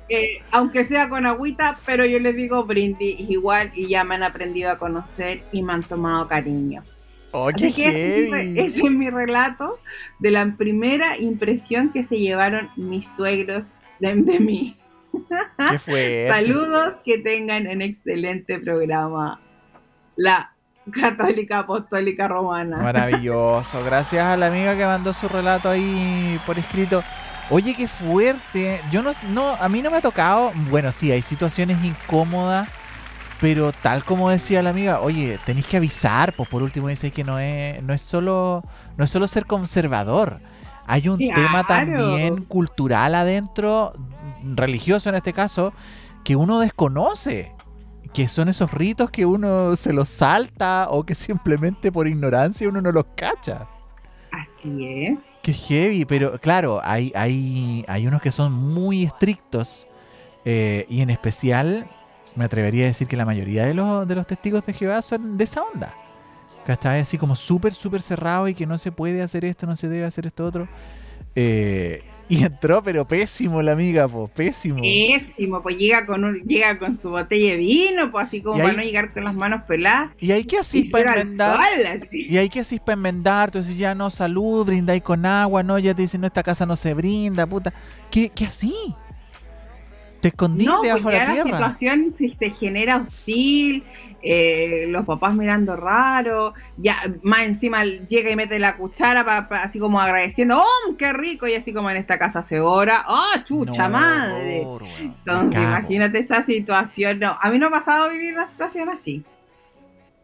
Eh, aunque sea con agüita, pero yo les digo brindis igual y ya me han aprendido a conocer y me han tomado cariño. Oh, Así que ese es, mi, heavy. ese es mi relato de la primera impresión que se llevaron mis suegros de, de mí. Qué fuerte. Saludos, que tengan un excelente programa. La Católica Apostólica Romana. Maravilloso. Gracias a la amiga que mandó su relato ahí por escrito. Oye, qué fuerte. Yo no, no, a mí no me ha tocado. Bueno, sí, hay situaciones incómodas, pero tal como decía la amiga, oye, tenéis que avisar. Pues por último dice que no es, no es solo, no es solo ser conservador. Hay un tema también cultural adentro, religioso en este caso, que uno desconoce. Que son esos ritos que uno se los salta o que simplemente por ignorancia uno no los cacha. Así es. Qué heavy, pero claro, hay, hay, hay unos que son muy estrictos eh, y en especial me atrevería a decir que la mayoría de los, de los testigos de Jehová son de esa onda. ¿Cachai? Así como súper, súper cerrado y que no se puede hacer esto, no se debe hacer esto otro. Eh, y entró, pero pésimo la amiga, po, pésimo. Pésimo, pues llega con un, llega con su botella de vino, pues así como para ahí- no llegar con las manos peladas. Y hay que así para enmendar. alcohol, así. Y hay que así para enmendar, dices, ya no, salud, brindáis con agua, no, ya te dicen, no, esta casa no se brinda, puta. ¿Qué, qué así? Te escondí No, debajo pues de la la tierra. situación se, se genera hostil, eh, los papás mirando raro, ya más encima llega y mete la cuchara pa- pa- así como agradeciendo, ¡oh, qué rico! Y así como en esta casa hace hora, ¡oh, chucha No, madre! Entonces, imagínate esa situación. No, a mí no ha pasado vivir una situación así.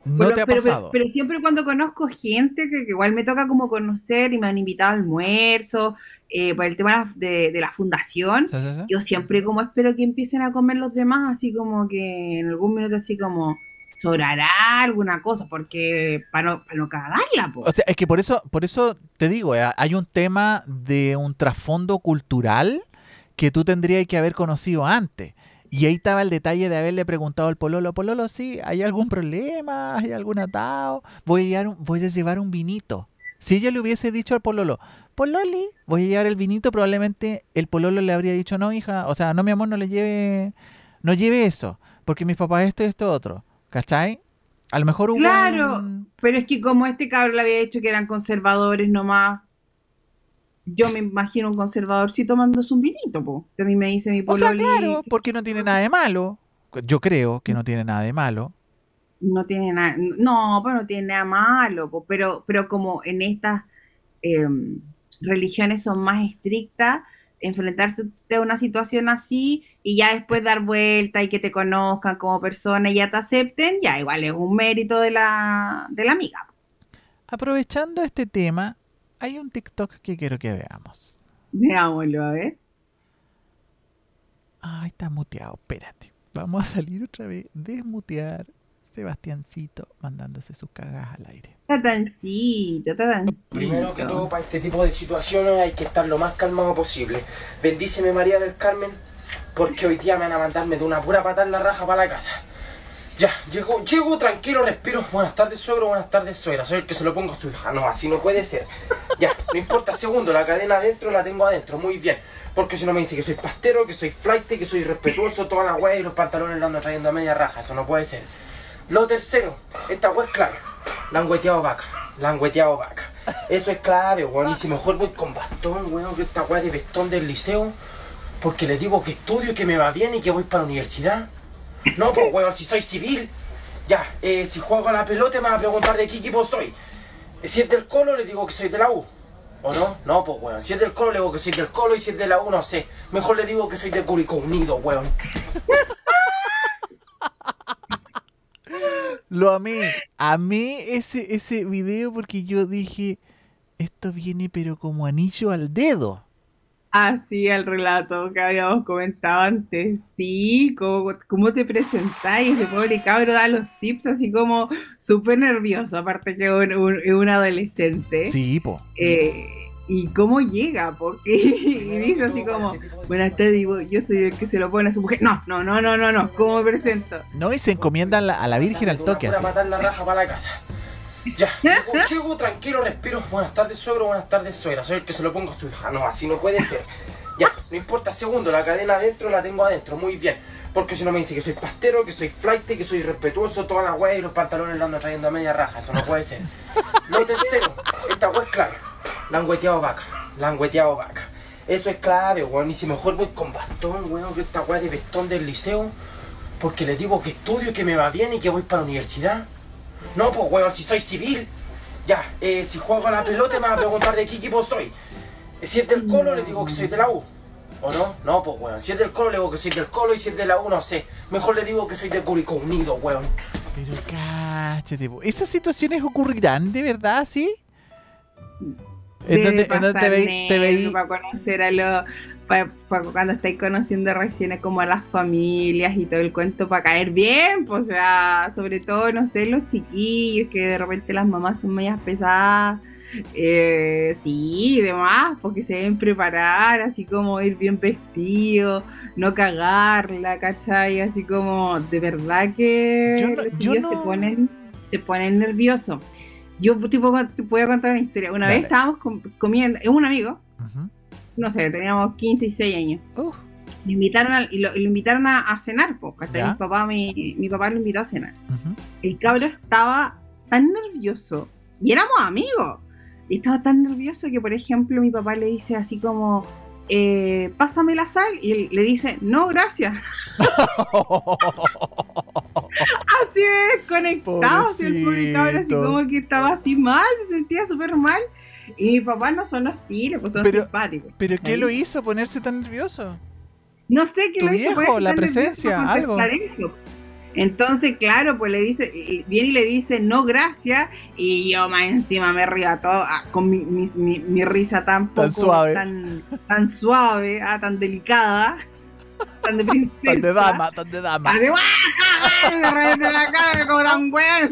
No Pero- te ha pero, pasado. Pero, pero siempre cuando conozco gente que, que igual me toca como conocer y me han invitado al almuerzo, eh, por el tema de, de la fundación, Sí, sí, sí. yo siempre como espero que empiecen a comer los demás, así como que en algún minuto así como sobrará alguna cosa, porque para no, para no cagarla, po. O sea, es que por eso, por eso te digo, eh, hay un tema de un trasfondo cultural que tú tendrías que haber conocido antes. Y ahí estaba el detalle de haberle preguntado al Pololo, Pololo, sí, ¿hay algún problema? ¿Hay algún atado? Voy a llevar un, voy a llevar un vinito. Si ella le hubiese dicho al Pololo, Pololi, voy a llevar el vinito, probablemente el Pololo le habría dicho, no, hija, o sea, no, mi amor, no le lleve, no lleve eso, porque mis papás esto y esto otro. ¿Cachai? A lo mejor hubo Claro. un- Pero es que como este cabrón le había dicho que eran conservadores nomás, yo me imagino un conservador tomándose un vinito, po. Si a mí me dice mi O sea, pololi, claro, porque no tiene nada de malo. Yo creo que no tiene nada de malo. No tiene nada, no, pues no tiene nada malo, pero, pero como en estas eh, religiones son más estrictas, enfrentarse a una situación así y ya después dar vuelta y que te conozcan como persona y ya te acepten, ya igual es un mérito de la, de la amiga. Aprovechando este tema, hay un TikTok que quiero que veamos. Veámoslo, a ver. Ay, está muteado, espérate. Vamos a salir otra vez, desmutear. Sebastiancito mandándose sus cagadas al aire. Tatancito, tatancito. Primero que todo, para este tipo de situaciones hay que estar lo más calmado posible. Bendíceme María del Carmen, porque hoy día me van a mandarme de una pura patada en la raja para la casa. Ya, llego, llego tranquilo, respiro. Buenas tardes, suegro, buenas tardes, suegra. Soy el que se lo pongo a su hija. No, así no puede ser. Ya, no importa, segundo, la cadena adentro la tengo adentro, muy bien. Porque si no me dice que soy pastero, que soy flight, que soy respetuoso, toda la wea y los pantalones la ando trayendo a media raja. Eso no puede ser. Lo tercero, esta wea es clave. La han hueteado vaca. La han hueteado vaca. Eso es clave, weón. Y si mejor voy con bastón, weón, que esta wea de bastón del liceo. Porque les digo que estudio, que me va bien y que voy para la universidad. No, pues weón, si soy civil. Ya, eh, si juego a la pelota me van a preguntar de qué equipo soy. Si es del Colo, le digo que soy de la U. ¿O no? No, pues weón. Si es del Colo, le digo que soy del Colo y si es de la U, no sé. Mejor le digo que soy de Curicó Unido, weón. Lo amé. Amé ese, ese video porque yo dije, esto viene pero como anillo al dedo. Así el relato que habíamos comentado antes. Sí, cómo, cómo te presentáis. Ese pobre cabro da los tips así como súper nervioso, aparte que es un, un- un adolescente. Sí, po. Eh, y cómo llega, porque y dice así como, buenas tardes, digo, yo soy el que se lo pone a su mujer. No, no, no, no, no, no, ¿cómo me presento? No, y se encomienda a la, a la Virgen al toque así. en la raja para la casa. Ya, llego, llego tranquilo, respiro. Buenas tardes, suegro, buenas tardes, suegra. Soy el que se lo pongo a su hija. No, así no puede ser. Ya, no importa, segundo, la cadena adentro la tengo adentro, muy bien. Porque si no me dice que soy pastero, que soy flight, que soy respetuoso, toda la wea y los pantalones la ando trayendo a media raja. Eso no puede ser. Lo tercero, esta wea es clave. La han hueteado vaca. La han hueteado vaca. Eso es clave, weón. Y si mejor voy con bastón, weón, que esta weá de bastón del liceo. Porque le digo que estudio, que me va bien y que voy para la universidad. No, pues weón, si soy civil. Ya, eh, si juego a la pelota me van a preguntar de qué equipo soy. Si es del Colo, le digo que soy de la U. ¿O no? No, pues weón. Si es del Colo, le digo que soy del Colo y si es de la U, no sé. Mejor le digo que soy de Curicó Unido, weón. Pero cáchate. ¿esas situaciones ocurrirán de verdad, sí? ¿En dónde- en dónde te te veí- para conocer a los pa- pa- cuando estáis conociendo recién como a las familias y todo el cuento para caer bien, pues, o sea, sobre todo, no sé, los chiquillos que de repente las mamás son medias pesadas. Eh, sí, demás, porque se deben preparar, así como ir bien vestido, no cagarla, ¿cachai? Así como, de verdad que Yo no- los yo chiquillos se ponen se ponen nerviosos. Yo tipo, te voy a contar una historia. Una Dale. vez estábamos com- comiendo, es un amigo, no sé, teníamos 15 y 6 años. Uh, Me invitaron a- y lo, invitaron a, a cenar, ¿cachai? Ya. Mi papá, mi, mi papá lo invitó a cenar. El cabro estaba tan nervioso y éramos amigos. Y estaba tan nervioso que, por ejemplo, mi papá le dice así como, eh, pásame la sal. Y él le dice, no, gracias. Así de desconectado. así el pobre así como que estaba así mal, se sentía súper mal. Y mi papá no son hostiles, pues son Pero- simpáticos. ¿Pero qué lo hizo ponerse tan nervioso? No sé qué ¿Tu lo hizo viejo, ponerse la tan presencia, algo? eso. Entonces, claro, pues le dice, viene y le dice, no, gracias, y yo más encima me río a todo, ah, con mi, mi, mi- mi risa tan poco, Tan suave. tan, tan suave, ah, tan delicada, tan de princesa. Tan de dama, tan de dama. De la cara me cobran weón,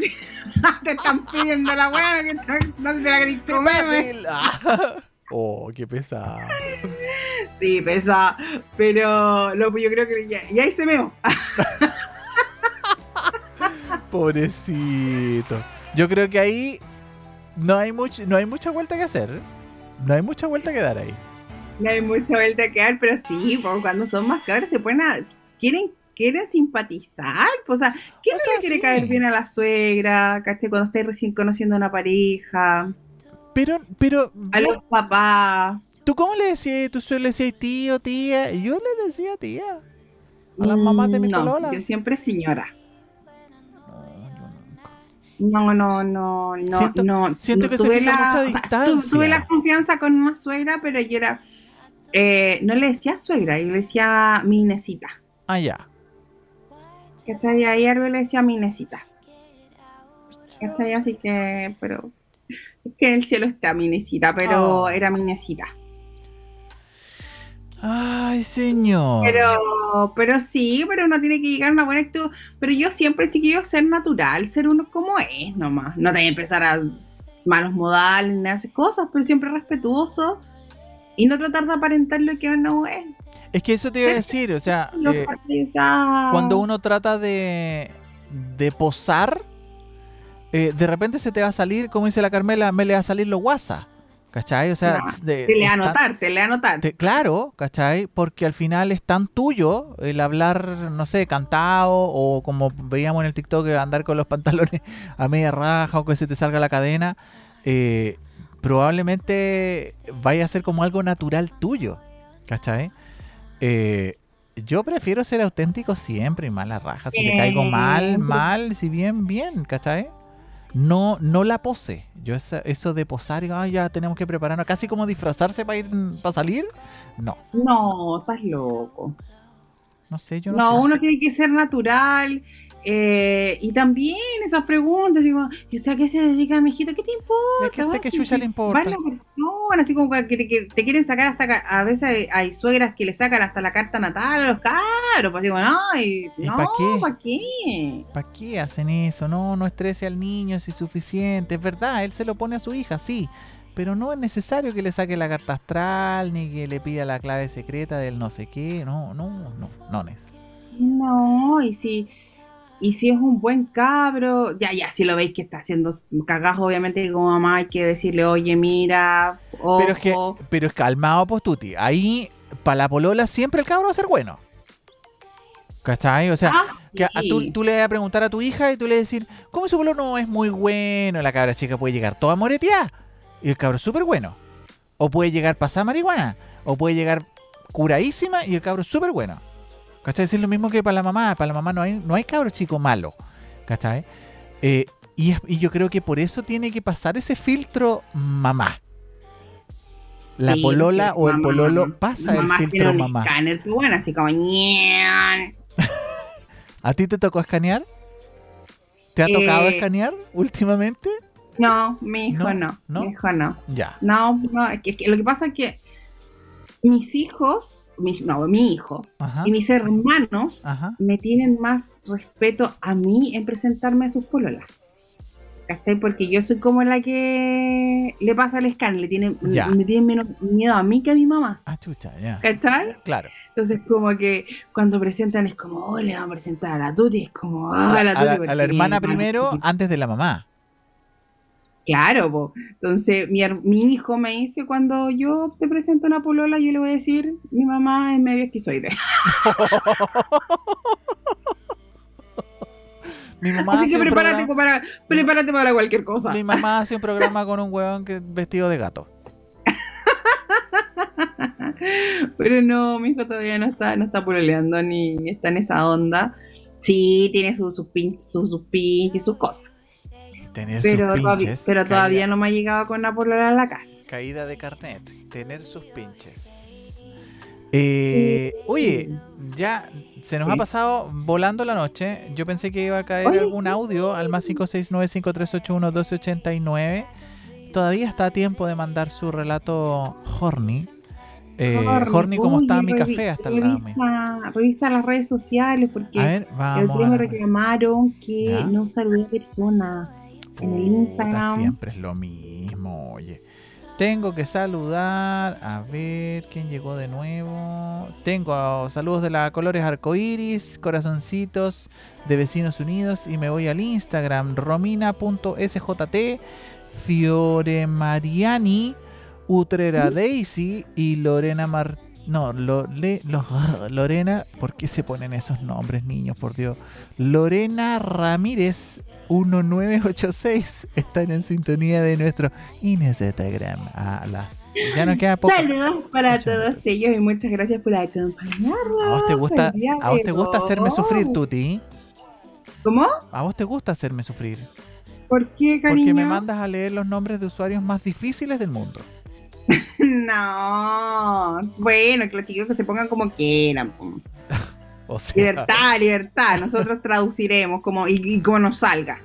te están pidiendo la weón, que no te la querés. Oh, qué pesado. Sí, pesa, pero lo, yo creo que ya, ya hice meo. Pobrecito. Yo creo que ahí no hay mucho, no hay mucha vuelta que hacer. No hay mucha vuelta que dar ahí. No hay mucha vuelta a quedar, pero sí, cuando son más cabros se ponen a. quieren, quieren simpatizar. pues, o sea, ¿quién O no le quiere sí. caer bien a la suegra? ¿Cachai? Cuando estáis recién conociendo a una pareja, Pero, pero, a los papás. ¿tú cómo le decías? ¿Tú solo le decías tío, tía? Yo le decía tía. A las mamás de mi Mm, no, colola. Yo siempre señora. No. No, no, no, no, Siento- no. siento no que se tuve fija la, mucha distancia. tuve la confianza con una suegra, pero yo era. Eh, no le decía suegra, yo le decía mi Inesita. Ah, ya. Que está ahí, ayer le decía mi Inesita. Que ahí, así que, pero. Es que en el cielo está mi Inesita, pero Oh. era mi Inesita. Ay, señor. Pero, pero sí, pero uno tiene que llegar a una buena actitud. Pero yo siempre te quiero ser natural, ser uno como es nomás. No te voy a empezar a malos modales, ni esas cosas, pero siempre respetuoso. Y no tratar de aparentar lo que uno es. Es que eso te iba a decir, o sea, eh, cuando uno trata de, de posar, eh, de repente se te va a salir, como dice la Carmela, me le va a salir lo guasa. ¿Cachai? O sea, No, de- Te le anotar, te le anotar. te- claro, ¿cachai? Porque al final es tan tuyo el hablar, no sé, cantado o como veíamos en el TikTok, andar con los pantalones a media raja o que se te salga la cadena. eh, probablemente vaya a ser como algo natural tuyo, ¿cachai? Eh, yo prefiero ser auténtico siempre y mala raja. Si le caigo mal, mal, si bien, bien, ¿cachai? No, no la pose. Yo esa- eso de posar y "Ay, ya tenemos que prepararnos, casi como disfrazarse para ir para salir. No, No, estás loco. no sé, yo no, No, sé. uno tiene que ser natural. Eh, y también esas preguntas, digo, ¿y usted a qué se dedica, mijito? ¿Qué te importa? ¿Qué- qué- qué Si te- le importa? va la persona, así como que te, que te quieren sacar hasta, a veces hay, hay suegras que le sacan hasta la carta natal a los cabros, pues digo, no, y, ¿Y no, qué? ¿para qué? ¿Para qué hacen eso? No, no estrese al niño es suficiente. Es verdad, él se lo pone a su hija, sí. Pero no es necesario que le saque la carta astral, ni que le pida la clave secreta del no sé qué. No, no, no, no es. No, y si, y si es un buen cabro, ya, ya, si lo veis que está haciendo cagajo, obviamente como mamá hay que decirle, oye, mira, ojo. Pero es que, pero es calmado, pues tuti. Ahí, para la polola, siempre el cabro va a ser bueno. ¿Cachai? O sea, Ah, que a- tú, tú le vas a preguntar a tu hija y tú le vas a decir, ¿cómo su polola no es muy bueno? La cabra chica puede llegar toda moreteada y el cabro es súper bueno. O puede llegar pasada marihuana. o puede llegar curadísima y el cabro es súper bueno. ¿Cachai? Es lo mismo que para la mamá. Para la mamá no hay, no hay cabro chico malo. ¿Cachai? Eh, y, es- y yo creo que por eso tiene que pasar ese filtro mamá. La Sí, polola o el pololo pasa el filtro un mamá. escáner, pues bueno, así como. ¿A ti te tocó escanear? ¿Te ha tocado Eh, escanear últimamente? No, mi hijo No, no, ¿no? Mi hijo no. Ya. No, no, es que, es que lo que pasa es que mis hijos, mis, no, mi hijo Ajá. y mis hermanos Ajá. me tienen más respeto a mí en presentarme a sus pololas. ¿Cachai? Porque yo soy como la que le pasa el scan, le tienen, Ya. me tienen menos miedo a mí que a mi mamá. Ah, chucha, ya. ¿Cachai? Claro. Entonces como que cuando presentan es como, oh, le van a presentar a la Tuti, es como, ah, A la la, Tuti. a la hermana a- primero antes de la mamá. Claro, po. entonces mi, mi hijo me dice cuando yo te presento una polola, yo le voy a decir, mi mamá es medio esquizoide. Mi mamá Así que prepárate programa- para, prepárate para cualquier cosa. Mi mamá hace un programa con un huevón que vestido de gato. Pero no, mi hijo todavía no está, no está pololeando ni, ni está en esa onda. Sí, tiene sus sus pin- sus- sus pinches, sus cosas. Tener Pero, sus todavía, pinches. pero todavía caída, no me ha llegado con la polola a la casa. caída de carnet. Tener sus pinches. Eh, oye, ya se nos ha Sí. pasado volando la noche. Yo pensé que iba a caer Oye, algún audio al más 569-5381-1289. Todavía está a tiempo de mandar su relato horny. Eh, horny, como Oye, está mi café hasta el lado revisa, revisa las redes sociales porque A ver, el vamos. a me la- reclamaron que Ya. no saludé a personas en el Puta, Instagram. siempre es lo mismo, oye. Tengo que saludar. A ver quién llegó de nuevo. Tengo saludos de la colores arcoiris, corazoncitos de Vecinos Unidos. Y me voy al Instagram, romina.sjt, Fiore Mariani, Utrera Daisy y Lorena Mar No, lo, le- lo- Lorena, ¿por qué se ponen esos nombres, niños? Por Dios. Lorena Ramírez 1986 están en sintonía de nuestro Instagram. A las ya no queda poco. Saludos para Muchas todos gracias. ellos y muchas gracias por acompañarnos. ¿A vos te gusta, a vos te gusta hacerme sufrir, Tuti? ¿Cómo? ¿A vos te gusta hacerme sufrir? ¿Por qué, cariño? Porque me mandas a leer los nombres de usuarios más difíciles del mundo. No. Bueno, que los chicos que se pongan como quieran. O sea, Libertad, libertad. Nosotros traduciremos como y, y como nos salga.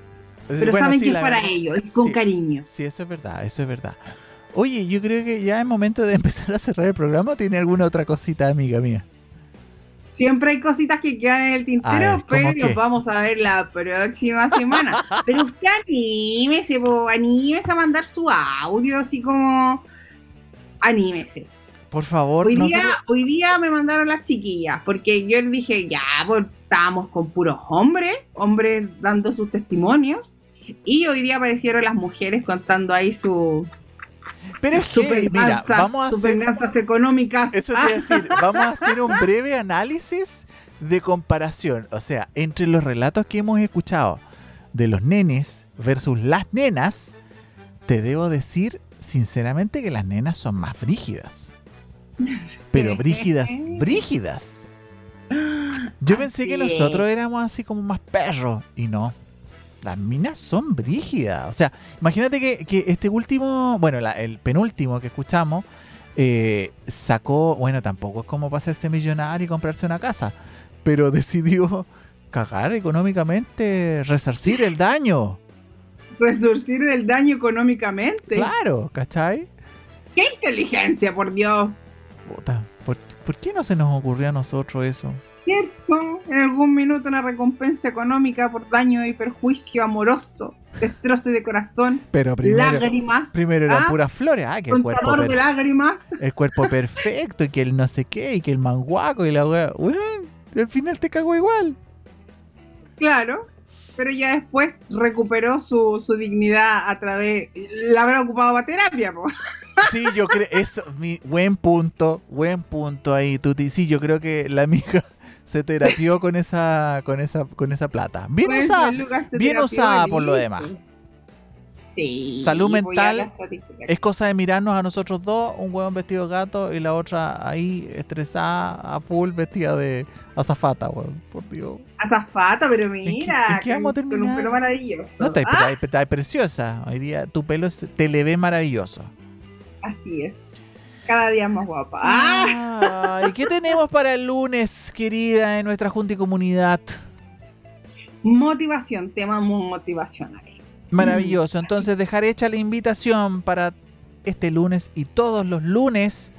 Pero bueno, saben sí, que es para verdad- ellos y con sí. cariño. Sí, eso es verdad, eso es verdad. Oye, yo creo que ya es momento de empezar a cerrar el programa. ¿o ¿Tiene alguna otra cosita, amiga mía? Siempre hay cositas que quedan en el tintero, ver, ¿cómo pero qué? los vamos a ver la próxima semana. pero usted anímese, po, anímese a mandar su audio, así como anímese. Por favor, Hoy no día, hoy día me mandaron las chiquillas, porque yo dije, ya, pues estábamos con puros hombres, hombres dando sus testimonios, y hoy día aparecieron las mujeres contando ahí su, Pero es sus que, mira, venganzas, vamos a sus hacer, venganzas económicas. eso te decir, vamos a hacer un breve análisis de comparación, o sea, entre los relatos que hemos escuchado de los nenes versus las nenas, te debo decir sinceramente que las nenas son más brígidas. Pero brígidas, brígidas. Yo pensé que Así nosotros éramos así como más perros y no. Las minas son brígidas. O sea, imagínate que, que este último, bueno, la- el penúltimo que escuchamos, eh, sacó, bueno, tampoco es como para hacerse millonario y comprarse una casa, pero decidió cagar económicamente, resarcir el daño. Resurcir del daño económicamente. Claro, ¿cachai? ¡Qué inteligencia, por Dios! Puta, ¿por, por qué no se nos ocurrió a nosotros eso? ¿Cierto? En algún minuto una recompensa económica por daño y perjuicio amoroso, destroce de corazón, Pero primero, lágrimas, primero eran ¿ah? puras flores, ah, que el cuerpo, de lágrimas. el cuerpo perfecto, y que el no sé qué, y que el manguaco, y la weá. Al final te cago igual. Claro, pero ya después recuperó su, su dignidad a través. La habrá ocupado para terapia, po. Sí, yo creo, eso, mi, buen punto, buen punto ahí, Tuti. Sí, yo creo que la amiga se terapió con esa, con esa, con esa plata. Bien usada, bien usada por lo demás. Sí. Salud mental. Es cosa de mirarnos a nosotros dos, un huevón vestido de gato y la otra ahí estresada, a full, vestida de azafata, weón. Por Dios. Azafata, pero qué- mira, en qué vamos a con un pelo maravilloso. No, estás Ah, preciosa. Hoy día tu pelo es- te le ve maravilloso. así es. Cada día más guapa. ¡Ah! Ay, ¿qué tenemos para el lunes, querida, en nuestra Junta y Comunidad? Motivación, tema muy motivacional. Maravilloso. Entonces, dejar hecha la invitación para este lunes y todos los lunes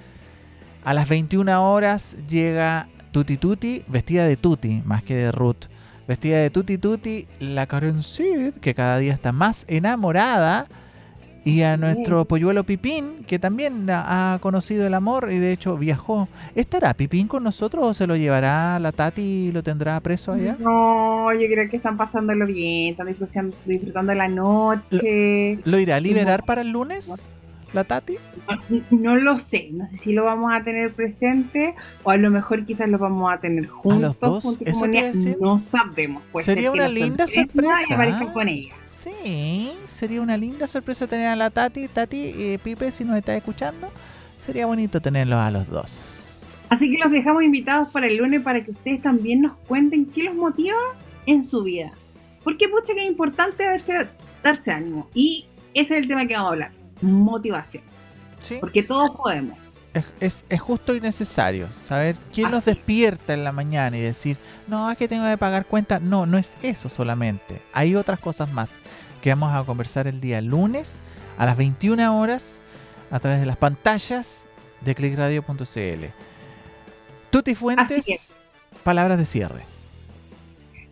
a las 21 horas llega Tuti Tuti, vestida de Tuti, más que de Ruth. Vestida de Tuti Tuti, la Karen Sid, que cada día está más enamorada. Y a nuestro polluelo Pipín, que también ha conocido el amor y de hecho viajó. ¿Estará Pipín con nosotros o se lo llevará la Tati y lo tendrá preso allá? No, yo creo que están pasándolo bien, están disfrutando, disfrutando la noche. ¿Lo irá a liberar para el lunes? ¿La Tati? No lo sé, no sé si lo vamos a tener presente o a lo mejor quizás lo vamos a tener juntos. los dos? ¿Eso a? No sabemos. Puede Sería una linda sorpresa. Y aparezca con ella. Sí, sería una linda sorpresa tener a la Tati. Tati, eh, Pipe, si nos estás escuchando, sería bonito tenerlos a los dos. Así que los dejamos invitados para el lunes para que ustedes también nos cuenten qué los motiva en su vida. Porque pucha que es importante darse, darse ánimo. Y ese es el tema que vamos a hablar. Motivación. ¿Sí? Porque todos podemos. Es, es- es justo y necesario saber quién los Así. despierta en la mañana y decir, no, es que tengo que pagar cuenta. No, no es eso solamente. Hay otras cosas más que vamos a conversar el día lunes a las 21 horas a través de las pantallas de clickradio.cl. Tuti Fuentes, palabras de cierre.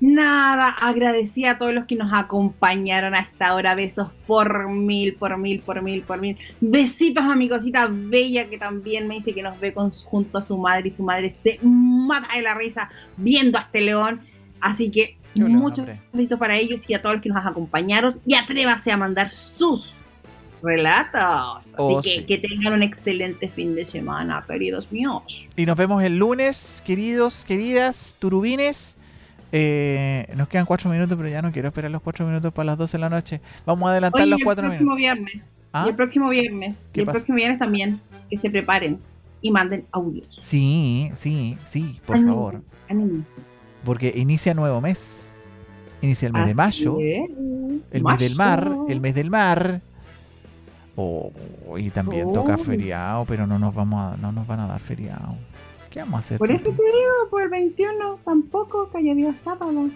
Nada, agradecí a todos los que nos acompañaron a esta hora. Besos por mil, por mil, por mil, por mil. Besitos a mi cosita bella que también me dice que nos ve con, junto a su madre y su madre se mata de la risa viendo a este león. Así que muchos besitos para ellos y a todos los que nos acompañaron. Y atrévase a mandar sus relatos. Así Oh, que sí. que tengan un excelente fin de semana, queridos míos. Y nos vemos el lunes, queridos, queridas, turubines. Eh, nos quedan cuatro minutos, pero ya no quiero esperar los cuatro minutos para las 12 de la noche. Vamos a adelantar Oye, los cuatro el próximo minutos. viernes. ¿Ah? Y el próximo viernes. ¿Qué Y el pasa? próximo viernes también. Que se preparen y manden audios. Sí, sí, sí, por Anímense, favor. anímense. Porque inicia nuevo mes. Inicia el mes de mayo. es. El mes del mar. El mes del mar. Oh, y también toca Oh. feriado, pero no nos vamos a, no nos van a dar feriado. ¿Qué vamos a hacer? Por eso te digo, por el 21 tampoco, que habido sábado.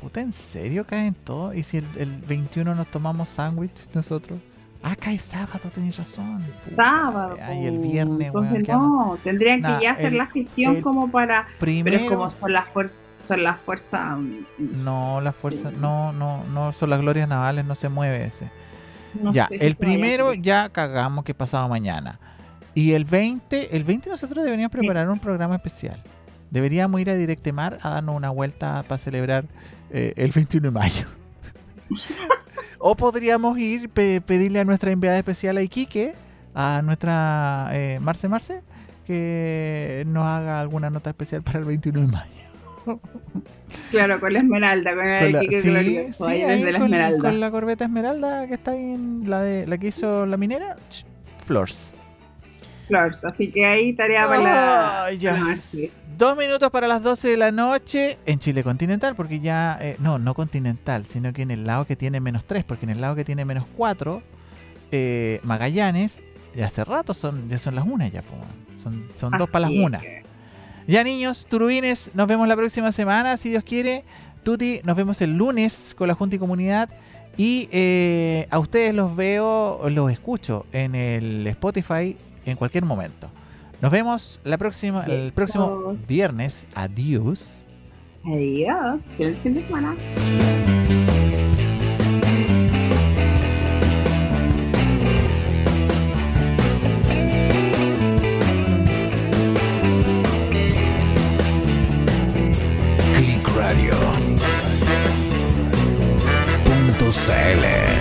Puta, ¿en serio caen todo? ¿Y si el, el 21 nos tomamos sándwich nosotros? Ah, cae sábado, tenés razón. Puta, Sábado. Ay, el viernes, Entonces no, tendrían Nah, que ya hacer el- la gestión como para... Primero, Pero es como son las, fuer- son las fuerzas... mm, no, las fuerzas, Sí. no, no, no, son las glorias navales, no se mueve ese. no ya, el primero ya cagamos que pasado mañana. Y el 20, el 20 nosotros deberíamos preparar un programa especial. Deberíamos ir a Directemar a darnos una vuelta para celebrar eh, el 21 de mayo. o podríamos ir pe- pedirle a nuestra enviada especial a Iquique, a nuestra eh, Marce Marce, que nos haga alguna nota especial para el 21 de mayo. Claro, con la esmeralda, con, el la- sí, sí, ahí con, esmeralda. con la corbeta esmeralda que está ahí en la de la que hizo la minera, ch, Flores, así que ahí tarea para la... Marce. Dos minutos para las 12 de la noche en Chile continental, porque ya, eh, no, no continental, sino que en el lado que tiene menos 3, porque en el lado que tiene menos 4, eh, Magallanes, ya hace rato son, ya son las 1 ya, po, son, son dos para las Así 1. que- Ya niños, turubines, nos vemos la próxima semana, si Dios quiere. Tuti, nos vemos el lunes con la Junta y Comunidad. Y eh, a ustedes los veo, los escucho en el Spotify en cualquier momento. Nos vemos la próxima, el próximo viernes. Adiós. Adiós, excelente fin de semana. Click Radio. Punto CL.